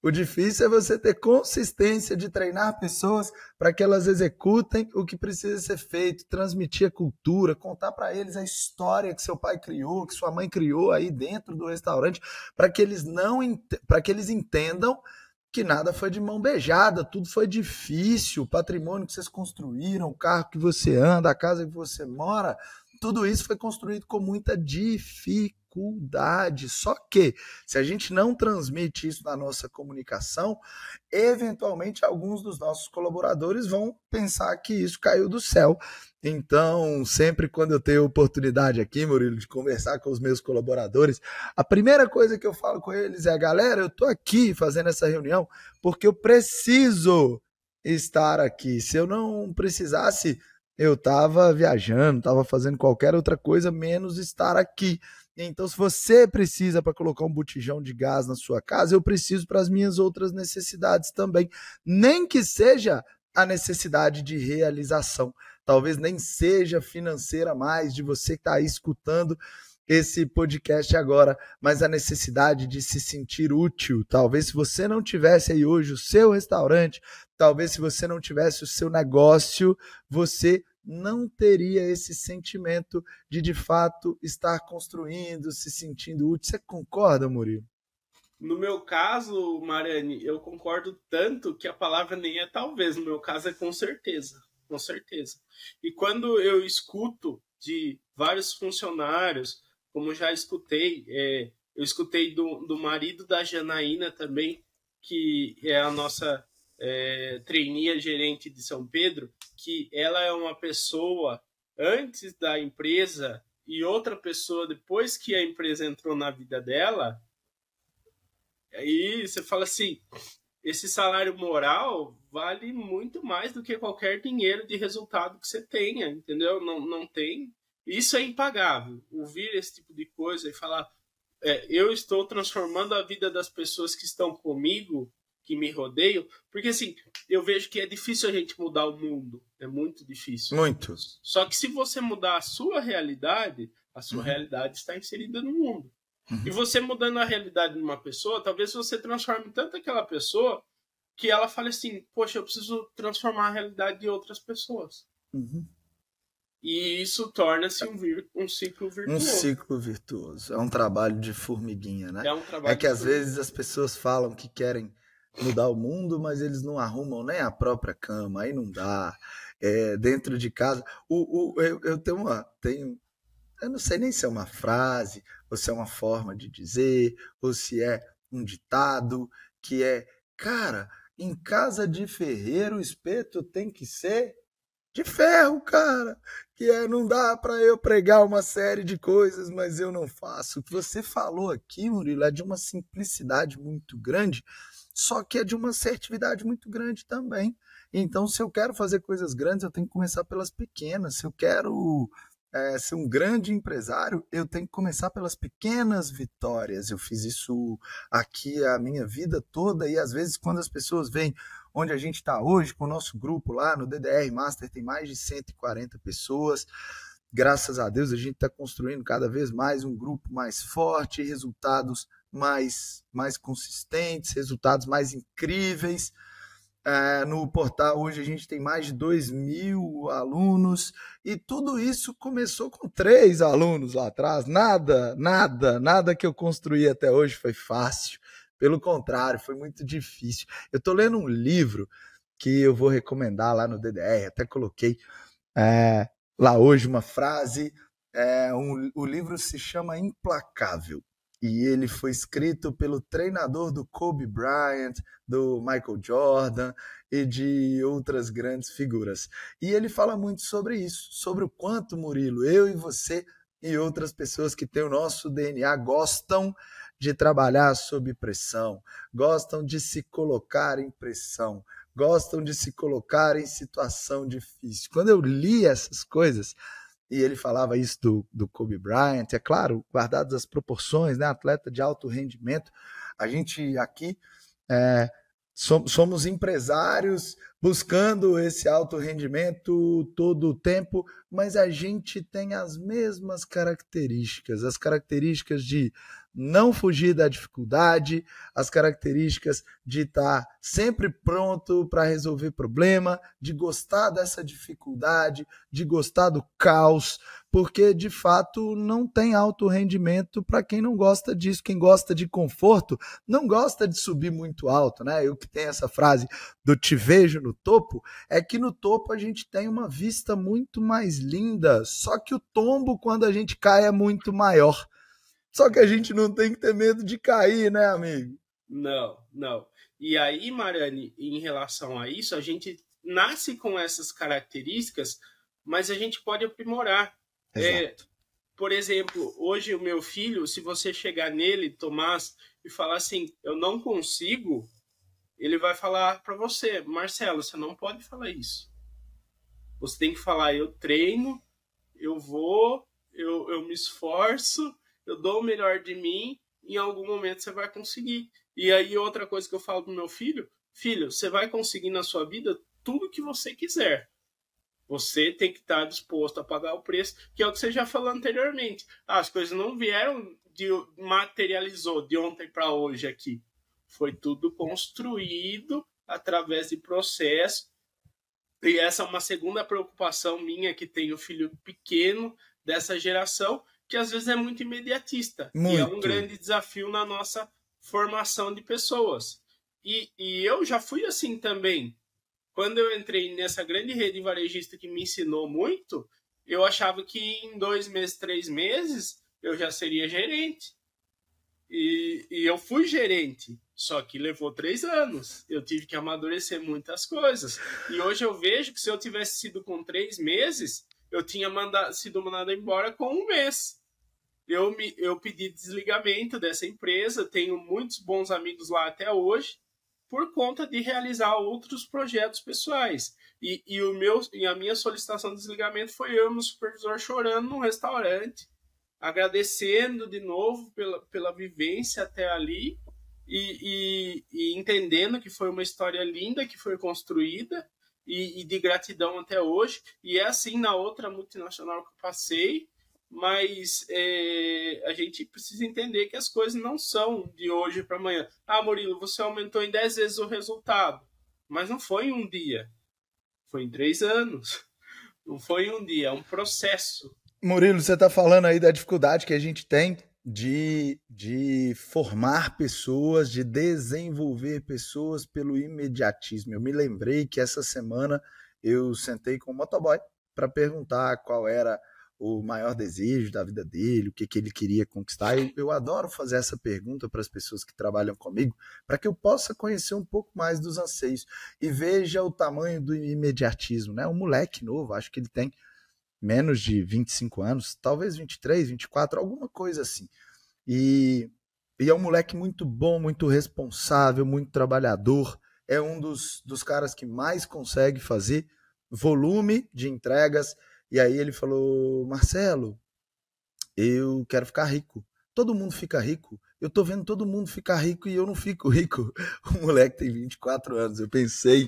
O difícil é você ter consistência de treinar pessoas para que elas executem o que precisa ser feito, transmitir a cultura, contar para eles a história que seu pai criou, que sua mãe criou aí dentro do restaurante, para que eles não para que eles entendam que nada foi de mão beijada, tudo foi difícil, o patrimônio que vocês construíram, o carro que você anda, a casa que você mora, tudo isso foi construído com muita dificuldade. Só que, se a gente não transmite isso na nossa comunicação, eventualmente alguns dos nossos colaboradores vão pensar que isso caiu do céu. Então, sempre quando eu tenho oportunidade aqui, Murilo, de conversar com os meus colaboradores, a primeira coisa que eu falo com eles é: galera, eu estou aqui fazendo essa reunião porque eu preciso estar aqui. Se eu não precisasse eu estava viajando, estava fazendo qualquer outra coisa, menos estar aqui. Então, se você precisa para colocar um botijão de gás na sua casa, eu preciso para as minhas outras necessidades também. Nem que seja a necessidade de realização. Talvez nem seja financeira mais, de você que está aí escutando esse podcast agora, mas a necessidade de se sentir útil. Talvez se você não tivesse aí hoje o seu restaurante, talvez se você não tivesse o seu negócio, você não teria esse sentimento de de fato estar construindo, se sentindo útil. Você concorda, Murilo? No meu caso, Marani, eu concordo tanto que a palavra nem é talvez, no meu caso é com certeza, com certeza. E quando eu escuto de vários funcionários, como já escutei, é, eu escutei do, do marido da Janaína também, que é a nossa é, trainee gerente de São Pedro, que ela é uma pessoa antes da empresa e outra pessoa depois que a empresa entrou na vida dela, aí você fala assim, esse salário moral vale muito mais do que qualquer dinheiro de resultado que você tenha, entendeu? Não, não tem. Isso é impagável. Ouvir esse tipo de coisa e falar, é, eu estou transformando a vida das pessoas que estão comigo que me rodeiam, porque assim, eu vejo que é difícil a gente mudar o mundo, é muito difícil. Muito. Só que se você mudar a sua realidade, a sua uhum. realidade está inserida no mundo. Uhum. E você mudando a realidade de uma pessoa, talvez você transforme tanto aquela pessoa que ela fale assim: Poxa, eu preciso transformar a realidade de outras pessoas. Uhum. E isso torna-se um, um, ciclo virtuoso. Um ciclo virtuoso. É um trabalho de formiguinha, né? É um trabalho É que às vezes as pessoas falam que querem mudar o mundo, mas eles não arrumam nem a própria cama, aí não dá. É, dentro de casa, o, o, eu, eu tenho uma. Tenho, eu não sei nem se é uma frase, ou se é uma forma de dizer, ou se é um ditado, que é, cara, em casa de ferreiro o espeto tem que ser de ferro, cara. Que é, não dá para eu pregar uma série de coisas, mas eu não faço. O que você falou aqui, Murilo, é de uma simplicidade muito grande, só que é de uma assertividade muito grande também. Então, se eu quero fazer coisas grandes, eu tenho que começar pelas pequenas. Se eu quero é, ser um grande empresário, eu tenho que começar pelas pequenas vitórias. Eu fiz isso aqui a minha vida toda e às vezes quando as pessoas veem onde a gente está hoje com o nosso grupo lá no DDR Master, tem mais de 140 pessoas. Graças a Deus a gente está construindo cada vez mais um grupo mais forte, resultados mais, mais consistentes, resultados mais incríveis. É, no portal hoje a gente tem mais de 2 mil alunos e tudo isso começou com três alunos lá atrás. Nada, nada, nada que eu construí até hoje foi fácil. Pelo contrário, foi muito difícil. Eu estou lendo um livro que eu vou recomendar lá no DDR, até coloquei é, lá hoje uma frase. É, um, o livro se chama Implacável e ele foi escrito pelo treinador do Kobe Bryant, do Michael Jordan e de outras grandes figuras. E ele fala muito sobre isso, sobre o quanto, Murilo, eu e você e outras pessoas que têm o nosso DNA gostam de trabalhar sob pressão, gostam de se colocar em pressão, gostam de se colocar em situação difícil. Quando eu li essas coisas, e ele falava isso do, do Kobe Bryant, é claro, guardadas as proporções, né? Atleta de alto rendimento. A gente aqui é, somos empresários buscando esse alto rendimento todo o tempo, mas a gente tem as mesmas características, as características de não fugir da dificuldade, as características de estar sempre pronto para resolver problema, de gostar dessa dificuldade, de gostar do caos, porque de fato não tem alto rendimento para quem não gosta disso. Quem gosta de conforto não gosta de subir muito alto, né? Eu que tenho essa frase do te vejo no topo, é que no topo a gente tem uma vista muito mais linda, só que o tombo quando a gente cai é muito maior. Só que a gente não tem que ter medo de cair, né, amigo? Não, não. E aí, Mariane, em relação a isso, a gente nasce com essas características, mas a gente pode aprimorar. É, por exemplo, hoje o meu filho, se você chegar nele, Tomás, e falar assim, eu não consigo, ele vai falar para você, Marcelo, você não pode falar isso. Você tem que falar, eu treino, eu vou, eu, eu me esforço, eu dou o melhor de mim, em algum momento você vai conseguir. E aí, outra coisa que eu falo pro meu filho: filho, você vai conseguir na sua vida tudo que você quiser. Você tem que estar disposto a pagar o preço, que é o que você já falou anteriormente. Ah, as coisas não vieram de materializou de ontem para hoje aqui. Foi tudo construído através de processo. E essa é uma segunda preocupação minha que tenho filho pequeno dessa geração, que às vezes é muito imediatista. Muito. E é um grande desafio na nossa formação de pessoas. E, e eu já fui assim também. Quando eu entrei nessa grande rede varejista que me ensinou muito, eu achava que em dois meses, três meses, eu já seria gerente. E, e eu fui gerente, só que levou três anos. Eu tive que amadurecer muitas coisas. E hoje eu vejo que se eu tivesse sido com três meses, eu tinha mandado, sido mandado embora com um mês eu, me, eu pedi desligamento dessa empresa, tenho muitos bons amigos lá até hoje, por conta de realizar outros projetos pessoais. E, e, o meu, e a minha solicitação de desligamento foi eu meu supervisor chorando num restaurante, agradecendo de novo pela, pela vivência até ali e, e, e entendendo que foi uma história linda que foi construída e, e de gratidão até hoje. E é assim na outra multinacional que eu passei mas é, a gente precisa entender que as coisas não são de hoje para amanhã. Ah, Murilo, você aumentou em 10 vezes o resultado, mas não foi em um dia, foi em três anos. Não foi em um dia, é um processo. Murilo, você está falando aí da dificuldade que a gente tem de, de formar pessoas, de desenvolver pessoas pelo imediatismo. Eu me lembrei que essa semana eu sentei com o motoboy para perguntar qual era o maior desejo da vida dele, o que, que ele queria conquistar. Eu, eu adoro fazer essa pergunta para as pessoas que trabalham comigo, para que eu possa conhecer um pouco mais dos anseios e veja o tamanho do imediatismo. Né? Um moleque novo, acho que ele tem menos de 25 anos, talvez 23, 24, alguma coisa assim. E, e é um moleque muito bom, muito responsável, muito trabalhador. É um dos, dos caras que mais consegue fazer volume de entregas e aí ele falou: Marcelo, eu quero ficar rico. Todo mundo fica rico. Eu tô vendo todo mundo ficar rico e eu não fico *laughs* rico. O moleque tem 24 anos. Eu pensei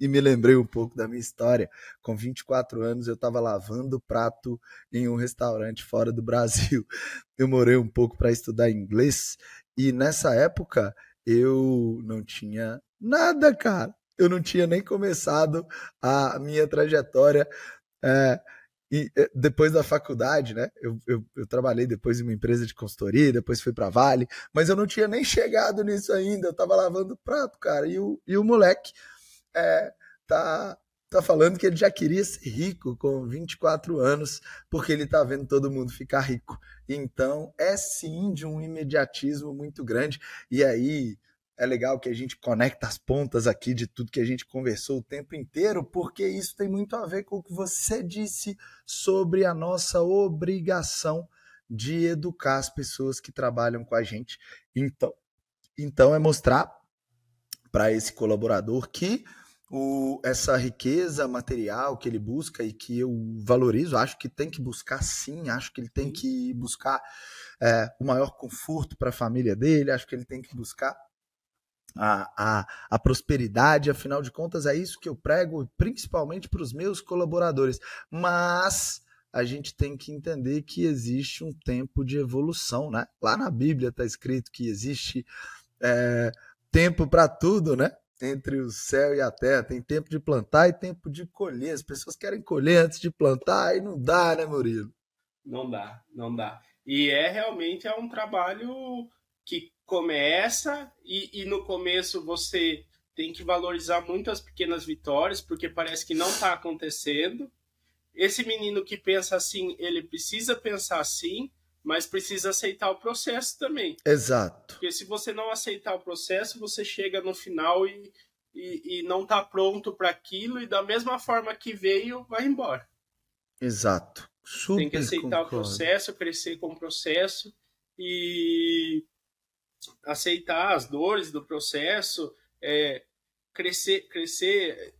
e me lembrei um pouco da minha história. Com 24 anos, eu estava lavando prato em um restaurante fora do Brasil. *laughs* Eu morei um pouco para estudar inglês e nessa época eu não tinha nada, cara. eu não tinha nem começado a minha trajetória. É, e é, depois da faculdade, né? Eu, eu, eu, trabalhei depois em uma empresa de consultoria, depois fui para Vale, mas eu não tinha nem chegado nisso ainda. Eu tava lavando prato, cara. E o, e o moleque é, tá, tá falando que ele já queria ser rico com 24 anos, porque ele tá vendo todo mundo ficar rico. Então, é sim de um imediatismo muito grande. E aí, é legal que a gente conecta as pontas aqui de tudo que a gente conversou o tempo inteiro, porque isso tem muito a ver com o que você disse sobre a nossa obrigação de educar as pessoas que trabalham com a gente. Então, então é mostrar para esse colaborador que o, essa riqueza material que ele busca e que eu valorizo, acho que tem que buscar sim, acho que ele tem que buscar é, o maior conforto para a família dele, acho que ele tem que buscar a, a, a, prosperidade, afinal de contas, é isso que eu prego, principalmente para os meus colaboradores. Mas a gente tem que entender que existe um tempo de evolução, né? Lá na Bíblia está escrito que existe é, tempo para tudo, né? Entre o céu e a terra. Tem tempo de plantar e tempo de colher. As pessoas querem colher antes de plantar e não dá, né, Murilo? Não dá, não dá. E é realmente é um trabalho que começa e, e no começo você tem que valorizar muito as pequenas vitórias, porque parece que não está acontecendo. Esse menino que pensa assim, ele precisa pensar assim, mas precisa aceitar o processo também. Exato. Porque se você não aceitar o processo, você chega no final e, e, e não está pronto para aquilo, e da mesma forma que veio, vai embora. Exato. Super Tem que aceitar concordo. o processo, crescer com o processo e aceitar as dores do processo, é, crescer, crescer.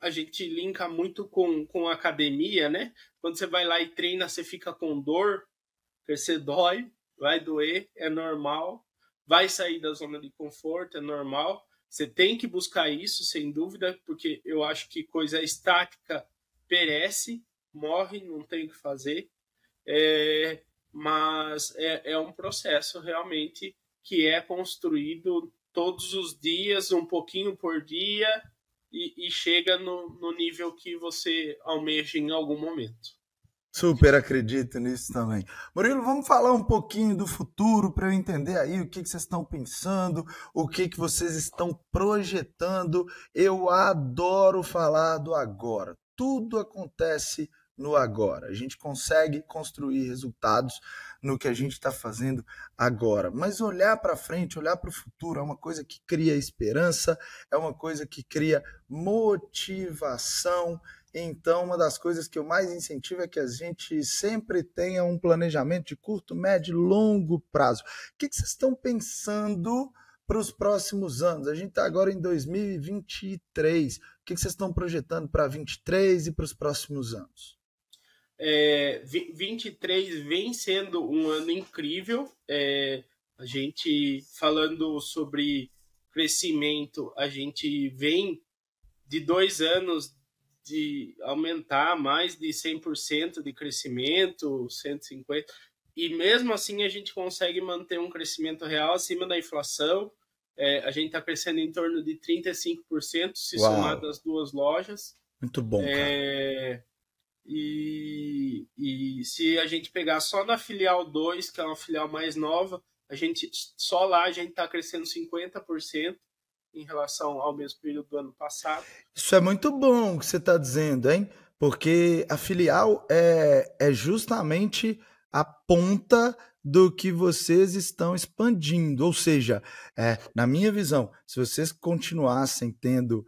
A gente linka muito com, com academia, né? Quando você vai lá e treina, você fica com dor, crescer dói, vai doer, é normal. Vai sair da zona de conforto, é normal. Você tem que buscar isso, sem dúvida, porque eu acho que coisa estática perece, morre, não tem o que fazer. É, mas é, é um processo realmente que é construído todos os dias, um pouquinho por dia, e, e chega no, no nível que você almeja em algum momento. Super acredito nisso também. Murilo, vamos falar um pouquinho do futuro para eu entender aí o que, que vocês estão pensando, o que, que vocês estão projetando. Eu adoro falar do agora. Tudo acontece no agora. A gente consegue construir resultados no que a gente está fazendo agora. Mas olhar para frente, olhar para o futuro é uma coisa que cria esperança, é uma coisa que cria motivação. Então, uma das coisas que eu mais incentivo é que a gente sempre tenha um planejamento de curto, médio e longo prazo. O que, que vocês estão pensando para os próximos anos? A gente está agora em 2023. O que, que vocês estão projetando para 2023 e para os próximos anos? É, 23 vem sendo um ano incrível. É, a gente falando sobre crescimento, a gente vem de dois anos de aumentar mais de 100% de crescimento, 150%, e mesmo assim a gente consegue manter um crescimento real acima da inflação. É, a gente está crescendo em torno de 35% se Uau. somar das duas lojas. Muito bom. É, e, e se a gente pegar só na filial 2, que é uma filial mais nova, a gente só lá a gente está crescendo 50% em relação ao mesmo período do ano passado. Isso é muito bom o que você está dizendo, hein? Porque a filial é, é justamente a ponta do que vocês estão expandindo. Ou seja, é, na minha visão, se vocês continuassem tendo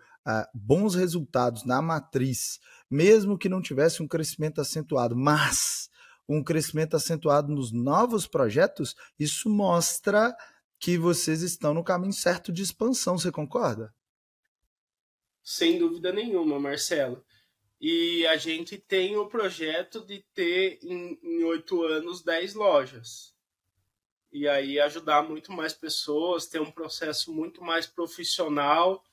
bons resultados na matriz mesmo que não tivesse um crescimento acentuado, mas um crescimento acentuado nos novos projetos, isso mostra que vocês estão no caminho certo de expansão, você concorda? Sem dúvida nenhuma, Marcelo. E a gente tem o projeto de ter em oito anos 10 lojas. E aí ajudar muito mais pessoas, ter um processo muito mais profissional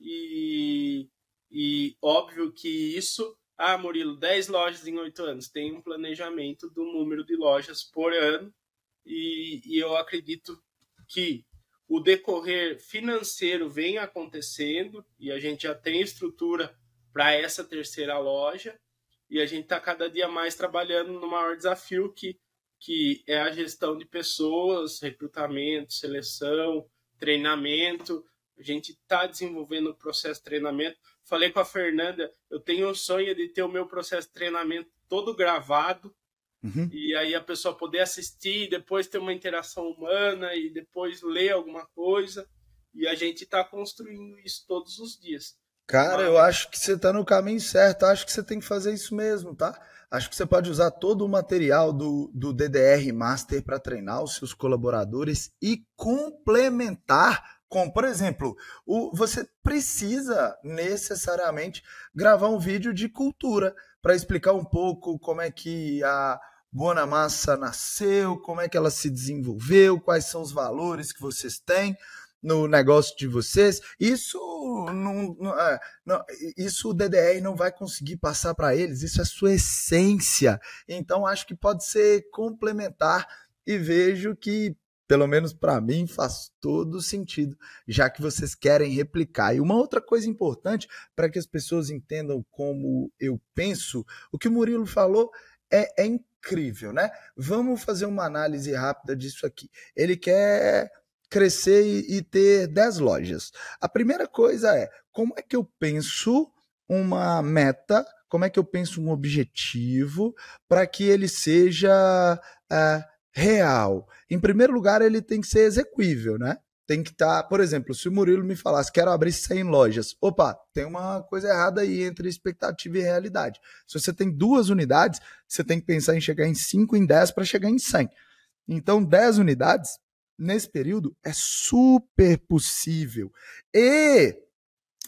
e e óbvio que isso, ah, Murilo, 10 lojas em 8 anos, tem um planejamento do número de lojas por ano, e, e eu acredito que o decorrer financeiro vem acontecendo e a gente já tem estrutura para essa terceira loja e a gente está cada dia mais trabalhando no maior desafio que, que é a gestão de pessoas, recrutamento, seleção, treinamento. A gente está desenvolvendo o processo de treinamento. Falei com a Fernanda, eu tenho o sonho de ter o meu processo de treinamento todo gravado Uhum. E aí a pessoa poder assistir, depois ter uma interação humana e depois ler alguma coisa. E a gente está construindo isso todos os dias. Cara, eu acho que você está no caminho certo. Acho que você tem que fazer isso mesmo, tá? Acho que você pode usar todo o material do, do DDR Master para treinar os seus colaboradores e complementar com, por exemplo, o, você precisa necessariamente gravar um vídeo de cultura para explicar um pouco como é que a Bonamassa nasceu, como é que ela se desenvolveu, quais são os valores que vocês têm no negócio de vocês. Isso não, não, é, isso o DDR não vai conseguir passar para eles. Isso é sua essência. Então acho que pode ser complementar e vejo que pelo menos para mim faz todo sentido, já que vocês querem replicar. E uma outra coisa importante para que as pessoas entendam como eu penso, o que o Murilo falou é, é incrível, né? Vamos fazer uma análise rápida disso aqui. Ele quer crescer e, e ter 10 lojas. A primeira coisa é como é que eu penso uma meta, como é que eu penso um objetivo para que ele seja uh, real. Em primeiro lugar, ele tem que ser execuível, né? tem que estar, tá, por exemplo, se o Murilo me falasse quero abrir 100 lojas, opa, tem uma coisa errada aí entre expectativa e realidade. Se você tem duas unidades, você tem que pensar em chegar em 5, em 10 para chegar em 100. Então, 10 unidades nesse período é super possível. E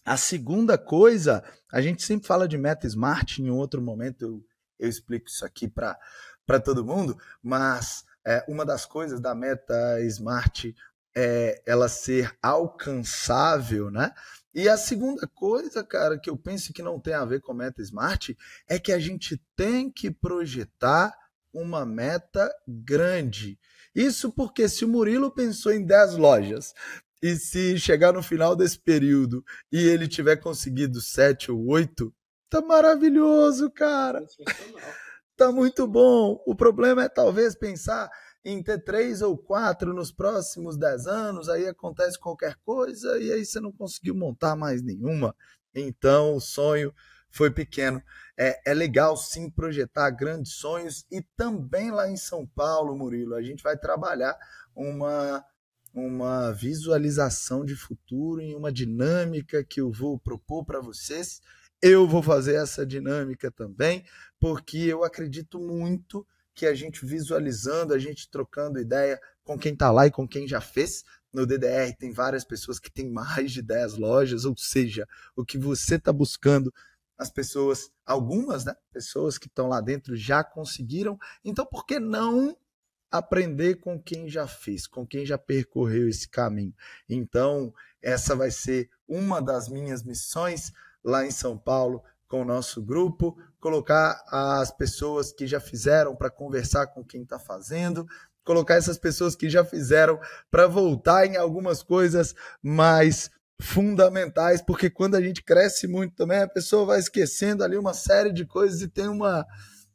a segunda coisa, a gente sempre fala de meta smart, em outro momento eu, eu explico isso aqui para todo mundo, mas é, uma das coisas da meta smart é, ela ser alcançável, né? E a segunda coisa, cara, que eu penso que não tem a ver com meta smart é que a gente tem que projetar uma meta grande. Isso porque se o Murilo pensou em 10 lojas e se chegar no final desse período e ele tiver conseguido 7 ou 8, tá maravilhoso, cara. Tá muito bom. O problema é talvez pensar em ter três ou quatro nos próximos dez anos, aí acontece qualquer coisa e aí você não conseguiu montar mais nenhuma. Então o sonho foi pequeno. É, é legal sim projetar grandes sonhos e também lá em São Paulo, Murilo, a gente vai trabalhar uma uma visualização de futuro em uma dinâmica que eu vou propor para vocês. Eu vou fazer essa dinâmica também, porque eu acredito muito que a gente visualizando, a gente trocando ideia com quem está lá e com quem já fez. No DDR tem várias pessoas que têm mais de 10 lojas, ou seja, o que você está buscando, as pessoas, algumas, né, pessoas que estão lá dentro já conseguiram. Então, por que não aprender com quem já fez, com quem já percorreu esse caminho? Então, essa vai ser uma das minhas missões lá em São Paulo com o nosso grupo, colocar as pessoas que já fizeram para conversar com quem está fazendo, colocar essas pessoas que já fizeram para voltar em algumas coisas mais fundamentais, porque quando a gente cresce muito também, a pessoa vai esquecendo ali uma série de coisas e tem uma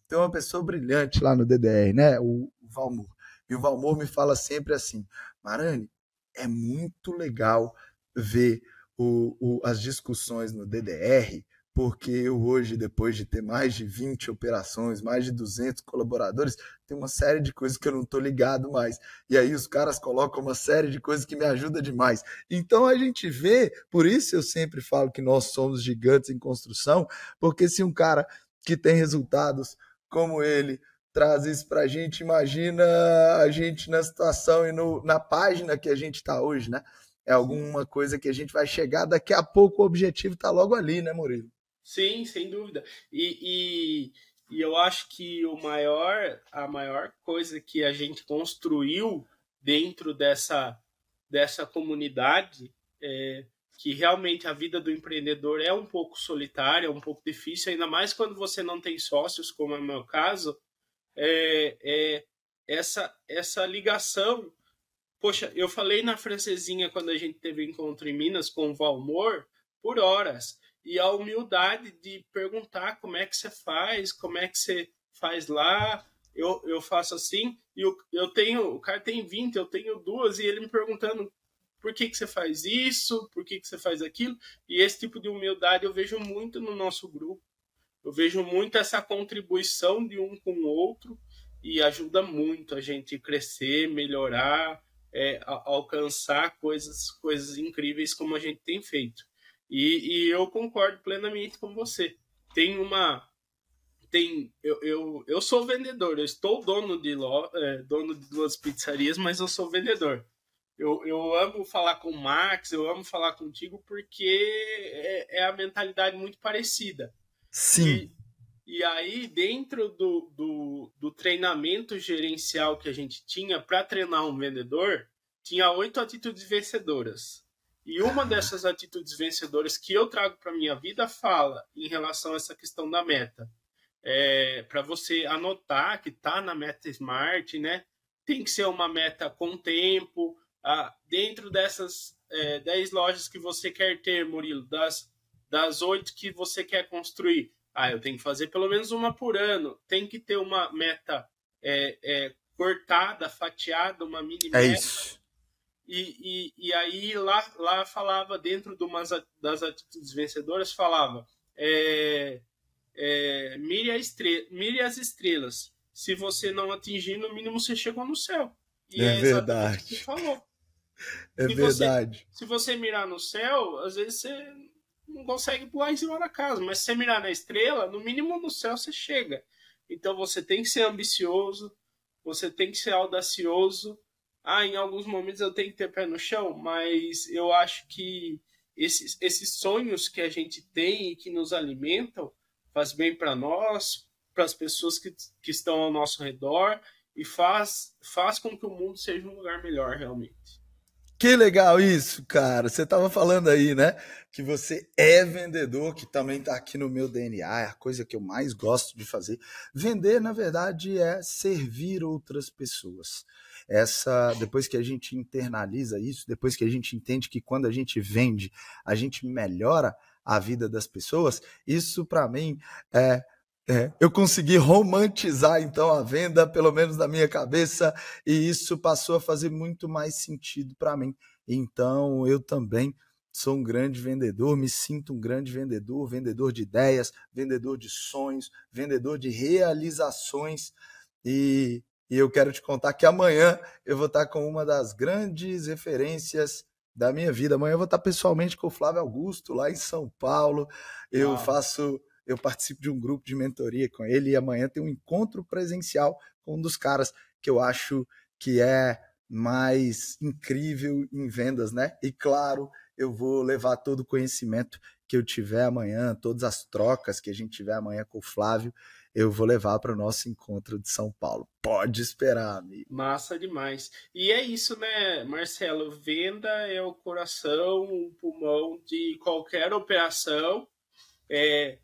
tem uma pessoa brilhante lá no DDR, né? O, Valmor. E o Valmor me fala sempre assim: Marani, é muito legal ver o, o, as discussões no DDR, porque eu hoje, depois de ter mais de 20 operações, mais de 200 colaboradores, tem uma série de coisas que eu não estou ligado mais. E aí os caras colocam uma série de coisas que me ajuda demais. Então a gente vê, por isso eu sempre falo que nós somos gigantes em construção, porque se um cara que tem resultados como ele traz isso para a gente, imagina a gente na situação e no, na página que a gente está hoje, né? É alguma coisa que a gente vai chegar daqui a pouco, o objetivo está logo ali, né, Murilo? Sim, sem dúvida. E, e, e, eu acho que o maior, a maior coisa que a gente construiu dentro dessa, dessa comunidade é que realmente a vida do empreendedor é um pouco solitária, é um pouco difícil, ainda mais quando você não tem sócios, como é o meu caso, é, é essa, essa ligação Poxa, eu falei na francesinha quando a gente teve encontro em Minas com o Valmor por horas. E a humildade de perguntar como é que você faz, como é que você faz lá, eu, eu faço assim, e eu, eu tenho, o cara tem 20, eu tenho duas, e ele me perguntando por que, que você faz isso, por que, que você faz aquilo, e esse tipo de humildade eu vejo muito no nosso grupo. Eu vejo muito essa contribuição de um com o outro e ajuda muito a gente crescer, melhorar, é, alcançar coisas, coisas incríveis como a gente tem feito. E, e eu concordo plenamente com você. Tem uma. Tem, eu, eu, eu sou vendedor, eu estou dono de, lo, é, dono de duas pizzarias, mas eu sou vendedor. Eu, eu amo falar com o Max, eu amo falar contigo porque é, é a mentalidade muito parecida. Sim. E, e aí, dentro do, do, do treinamento gerencial que a gente tinha para treinar um vendedor, tinha oito atitudes vencedoras. E uma dessas atitudes vencedoras que eu trago para minha vida fala em relação a essa questão da meta. É, para você anotar que está na meta Smart, né? Tem que ser uma meta com tempo. Ah, dentro dessas é, 10 lojas que você quer ter, Murilo, das das oito que você quer construir, ah, eu tenho que fazer pelo menos uma por ano. Tem que ter uma meta é, é, cortada, fatiada, uma mini é meta. Isso. E, e, e aí lá, lá falava, dentro de umas, das atitudes vencedoras, falava é, é, mire, estre mire as estrelas. Se você não atingir, no mínimo você chegou no céu. E é, é verdade. Que falou. *laughs* É se verdade. Você, se você mirar no céu, às vezes você não consegue pular em cima da casa. Mas se você mirar na estrela, no mínimo no céu você chega. Então você tem que ser ambicioso, você tem que ser audacioso. Ah, em alguns momentos eu tenho que ter pé no chão, mas eu acho que esses, esses sonhos que a gente tem e que nos alimentam faz bem para nós, para as pessoas que, que estão ao nosso redor e faz, faz com que o mundo seja um lugar melhor realmente. Que legal isso, cara. Você estava falando aí, né? Que você é vendedor, que também está aqui no meu DNA, é a coisa que eu mais gosto de fazer. Vender, na verdade, é servir outras pessoas. Essa, depois que a gente internaliza isso, depois que a gente entende que quando a gente vende, a gente melhora a vida das pessoas, isso para mim é é, eu consegui romantizar então a venda, pelo menos na minha cabeça, e isso passou a fazer muito mais sentido para mim. Então eu também sou um grande vendedor, me sinto um grande vendedor, vendedor de ideias, vendedor de sonhos, vendedor de realizações. E, e eu quero te contar que amanhã eu vou estar com uma das grandes referências da minha vida. Amanhã eu vou estar pessoalmente com o Flávio Augusto, lá em São Paulo. Eu faço eu participo de um grupo de mentoria com ele e amanhã tem um encontro presencial com um dos caras que eu acho que é mais incrível em vendas, né? E claro, eu vou levar todo o conhecimento que eu tiver amanhã, todas as trocas que a gente tiver amanhã com o Flávio, eu vou levar para o nosso encontro de São Paulo. Pode esperar, amigo. Massa demais. E é isso, né, Marcelo? Venda é o coração, o pulmão de qualquer operação. É,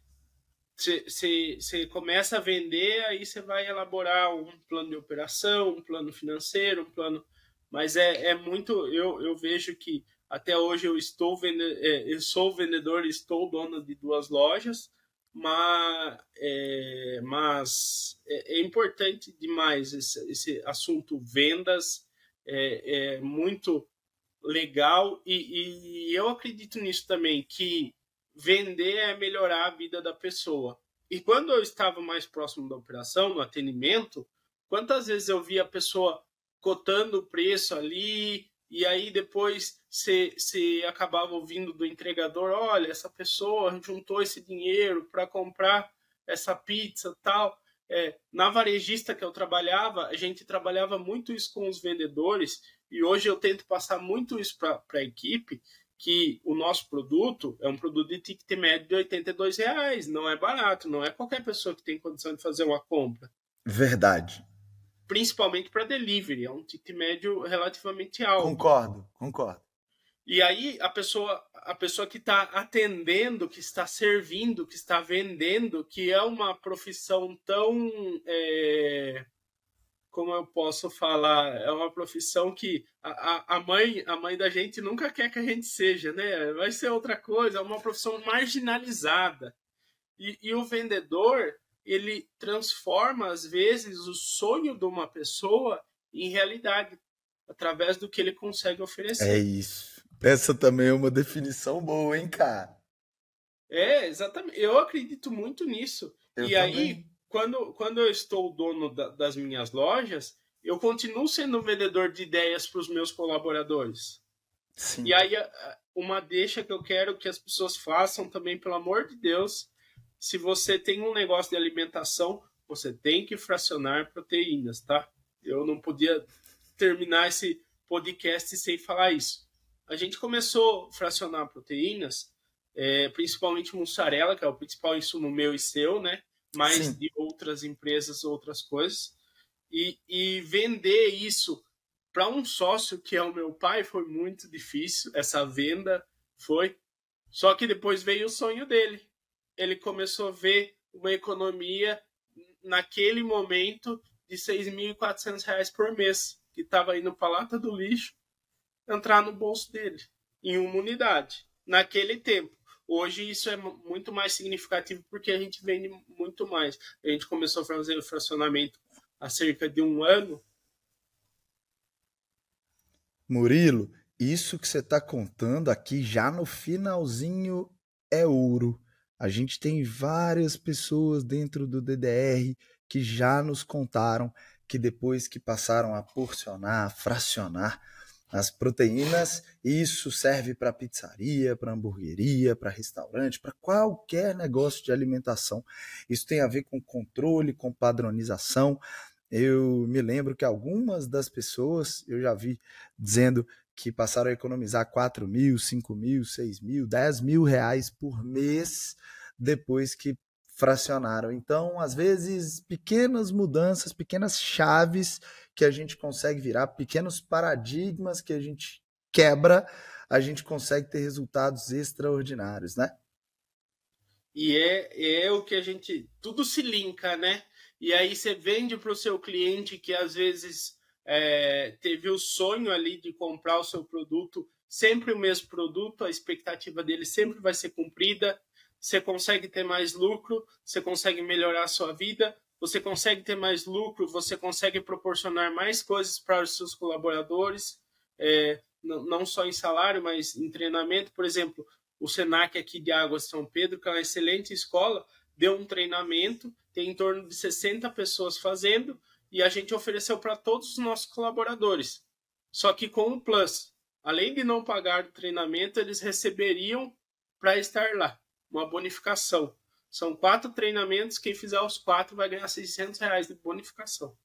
você começa a vender, aí você vai elaborar um plano de operação, um plano financeiro, um plano. Mas é, é muito. Eu, eu vejo que até hoje eu estou vende, é, eu sou vendedor, estou dono de duas lojas, mas é, mas é, é importante demais esse, esse assunto vendas, é, é muito legal e, e eu acredito nisso também que vender é melhorar a vida da pessoa. E quando eu estava mais próximo da operação, no atendimento, quantas vezes eu via a pessoa cotando o preço ali, e aí depois você acabava ouvindo do entregador, olha, essa pessoa juntou esse dinheiro para comprar essa pizza tal. É, na varejista que eu trabalhava, a gente trabalhava muito isso com os vendedores, e hoje eu tento passar muito isso para a equipe, que o nosso produto é um produto de ticket médio de 82 reais, não é barato, não é qualquer pessoa que tem condição de fazer uma compra. Verdade. Principalmente para delivery, é um ticket médio relativamente alto. Concordo, concordo. E aí a pessoa, a pessoa que está atendendo, que está servindo, que está vendendo, que é uma profissão tão é, como eu posso falar, é uma profissão que a, a, mãe a mãe da gente nunca quer que a gente seja, né? Vai ser outra coisa, é uma profissão marginalizada. E, e o vendedor, ele transforma, às vezes, o sonho de uma pessoa em realidade, através do que ele consegue oferecer. É isso. Essa também é uma definição boa, hein, cara? É, exatamente. Eu acredito muito nisso. Eu e também. aí, quando, quando eu estou dono da, das minhas lojas, eu continuo sendo um vendedor de ideias para os meus colaboradores. Sim. E aí, uma deixa que eu quero que as pessoas façam também, pelo amor de Deus, se você tem um negócio de alimentação, você tem que fracionar proteínas, tá? Eu não podia terminar esse podcast sem falar isso. A gente começou a fracionar proteínas, é, principalmente mussarela, que é o principal insumo meu e seu, né? Mais Sim. de outras empresas, outras coisas. E, e vender isso para um sócio, que é o meu pai, foi muito difícil. Essa venda foi. Só que depois veio o sonho dele. Ele começou a ver uma economia naquele momento de R$ 6.400 por mês, que estava indo para a lata do lixo, entrar no bolso dele, em uma unidade, naquele tempo. Hoje isso é muito mais significativo porque a gente vende muito mais. A gente começou a fazer o fracionamento há cerca de um ano. Murilo, isso que você está contando aqui já no finalzinho é ouro. A gente tem várias pessoas dentro do DDR que já nos contaram que depois que passaram a porcionar, a fracionar, as proteínas, isso serve para pizzaria, para hamburgueria, para restaurante, para qualquer negócio de alimentação. Isso tem a ver com controle, com padronização. Eu me lembro que algumas das pessoas eu já vi dizendo que passaram a economizar 4 mil, 5 mil, 6 mil, 10 mil reais por mês depois que fracionaram. Então, às vezes, pequenas mudanças, pequenas chaves que a gente consegue virar, pequenos paradigmas que a gente quebra, a gente consegue ter resultados extraordinários, né? E é, é o que a gente. Tudo se linka, né? E aí você vende para o seu cliente que às vezes é, teve o sonho ali de comprar o seu produto, sempre o mesmo produto, a expectativa dele sempre vai ser cumprida. Você consegue ter mais lucro, você consegue melhorar a sua vida, você consegue ter mais lucro, você consegue proporcionar mais coisas para os seus colaboradores, é, não só em salário, mas em treinamento. Por exemplo, o Senac aqui de Águas São Pedro, que é uma excelente escola, deu um treinamento, tem em torno de 60 pessoas fazendo, e a gente ofereceu para todos os nossos colaboradores. Só que com um plus. Além de não pagar o treinamento, eles receberiam para estar lá, uma bonificação. São quatro treinamentos, quem fizer os quatro vai ganhar 600 reais de bonificação.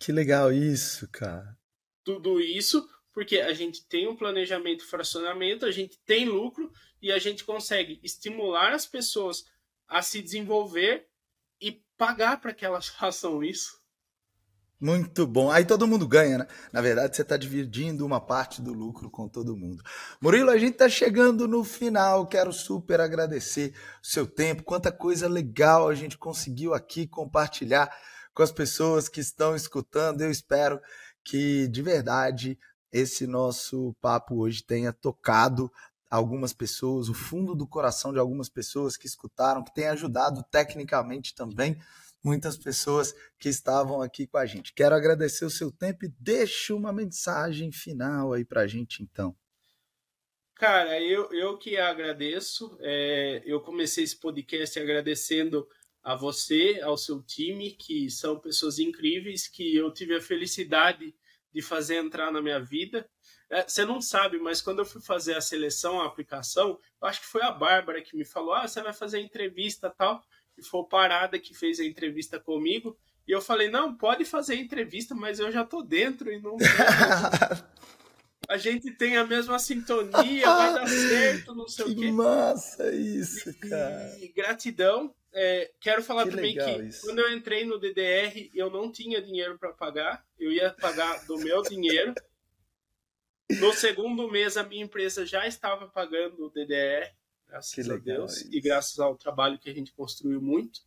Que legal isso, cara. Tudo isso porque a gente tem um planejamento fracionamento, a gente tem lucro e a gente consegue estimular as pessoas a se desenvolver e pagar para que elas *laughs* façam isso. Muito bom. Aí todo mundo ganha, né? Na verdade, você está dividindo uma parte do lucro com todo mundo. Murilo, a gente está chegando no final. Quero super agradecer o seu tempo. Quanta coisa legal a gente conseguiu aqui compartilhar com as pessoas que estão escutando. Eu espero que, de verdade, esse nosso papo hoje tenha tocado algumas pessoas, o fundo do coração de algumas pessoas que escutaram, que tenha ajudado tecnicamente também muitas pessoas que estavam aqui com a gente. Quero agradecer o seu tempo e deixe uma mensagem final aí para a gente, então. Cara, eu, eu que agradeço. É, eu comecei esse podcast agradecendo a você, ao seu time, que são pessoas incríveis, que eu tive a felicidade de fazer entrar na minha vida. É, você não sabe, mas quando eu fui fazer a seleção, a aplicação, eu acho que foi a Bárbara que me falou: ah, você vai fazer entrevista tal que foi o Parada que fez a entrevista comigo. E eu falei, não, pode fazer a entrevista, mas eu já tô dentro e não. *laughs* a gente tem a mesma sintonia, vai dar *laughs* certo, não sei que o quê. massa isso, cara. E, e gratidão. É, quero falar que também que isso. quando eu entrei no DDR, eu não tinha dinheiro para pagar, eu ia pagar do meu dinheiro. No segundo mês, a minha empresa já estava pagando o DDR graças que a Deus, isso. e graças ao trabalho que a gente construiu muito.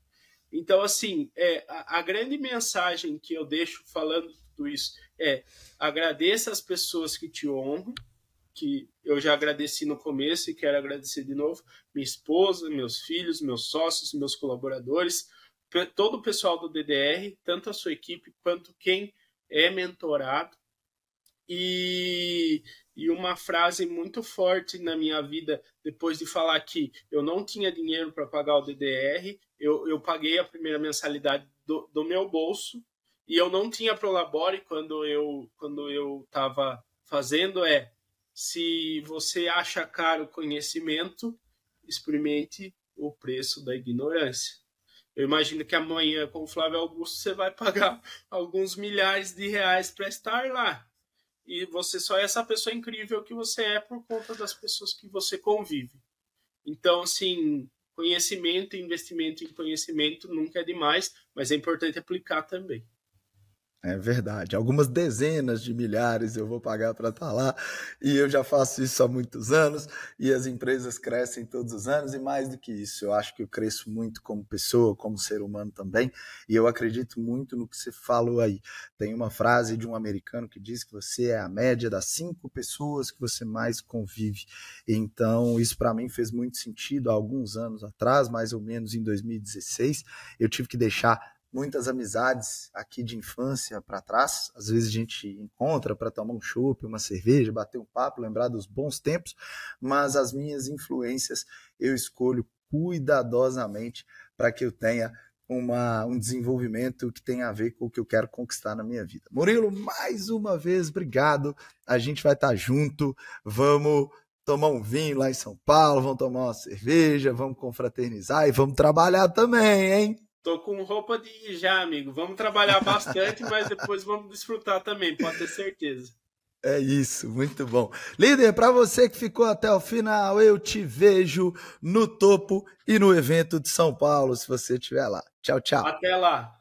Então, assim, é, a, a grande mensagem que eu deixo falando tudo isso é agradeça as pessoas que te honram, que eu já agradeci no começo e quero agradecer de novo, minha esposa, meus filhos, meus sócios, meus colaboradores, todo o pessoal do DDR, tanto a sua equipe quanto quem é mentorado. E, e uma frase muito forte na minha vida, depois de falar que eu não tinha dinheiro para pagar o DDR, eu, eu paguei a primeira mensalidade do, do meu bolso e eu não tinha Prolabore quando eu quando eu estava fazendo é se você acha caro conhecimento, experimente o preço da ignorância. Eu imagino que amanhã, com o Flávio Augusto, você vai pagar *laughs* alguns milhares de reais para estar lá. E você só é essa pessoa incrível que você é por conta das pessoas que você convive. Então, assim, conhecimento, investimento em conhecimento nunca é demais, mas é importante aplicar também. É verdade. Algumas dezenas de milhares eu vou pagar para estar tá lá. E eu já faço isso há muitos anos. E as empresas crescem todos os anos. E mais do que isso, eu acho que eu cresço muito como pessoa, como ser humano também. E eu acredito muito no que você falou aí. Tem uma frase de um americano que diz que você é a média das cinco pessoas que você mais convive. Então, isso para mim fez muito sentido há alguns anos atrás, mais ou menos em 2016. Eu tive que deixar muitas amizades aqui de infância para trás. Às vezes a gente encontra para tomar um chopp, uma cerveja, bater um papo, lembrar dos bons tempos, mas as minhas influências eu escolho cuidadosamente para que eu tenha uma, um desenvolvimento que tenha a ver com o que eu quero conquistar na minha vida. Murilo, mais uma vez, obrigado. A gente vai estar junto. Vamos tomar um vinho lá em São Paulo, vamos tomar uma cerveja, vamos confraternizar e vamos trabalhar também, hein? Tô com roupa de ir já, amigo. Vamos trabalhar bastante, *laughs* mas depois vamos desfrutar também, pode ter certeza. É isso, muito bom. Líder, para você que ficou até o final, eu te vejo no topo e no evento de São Paulo, se você estiver lá. Tchau, tchau. Até lá.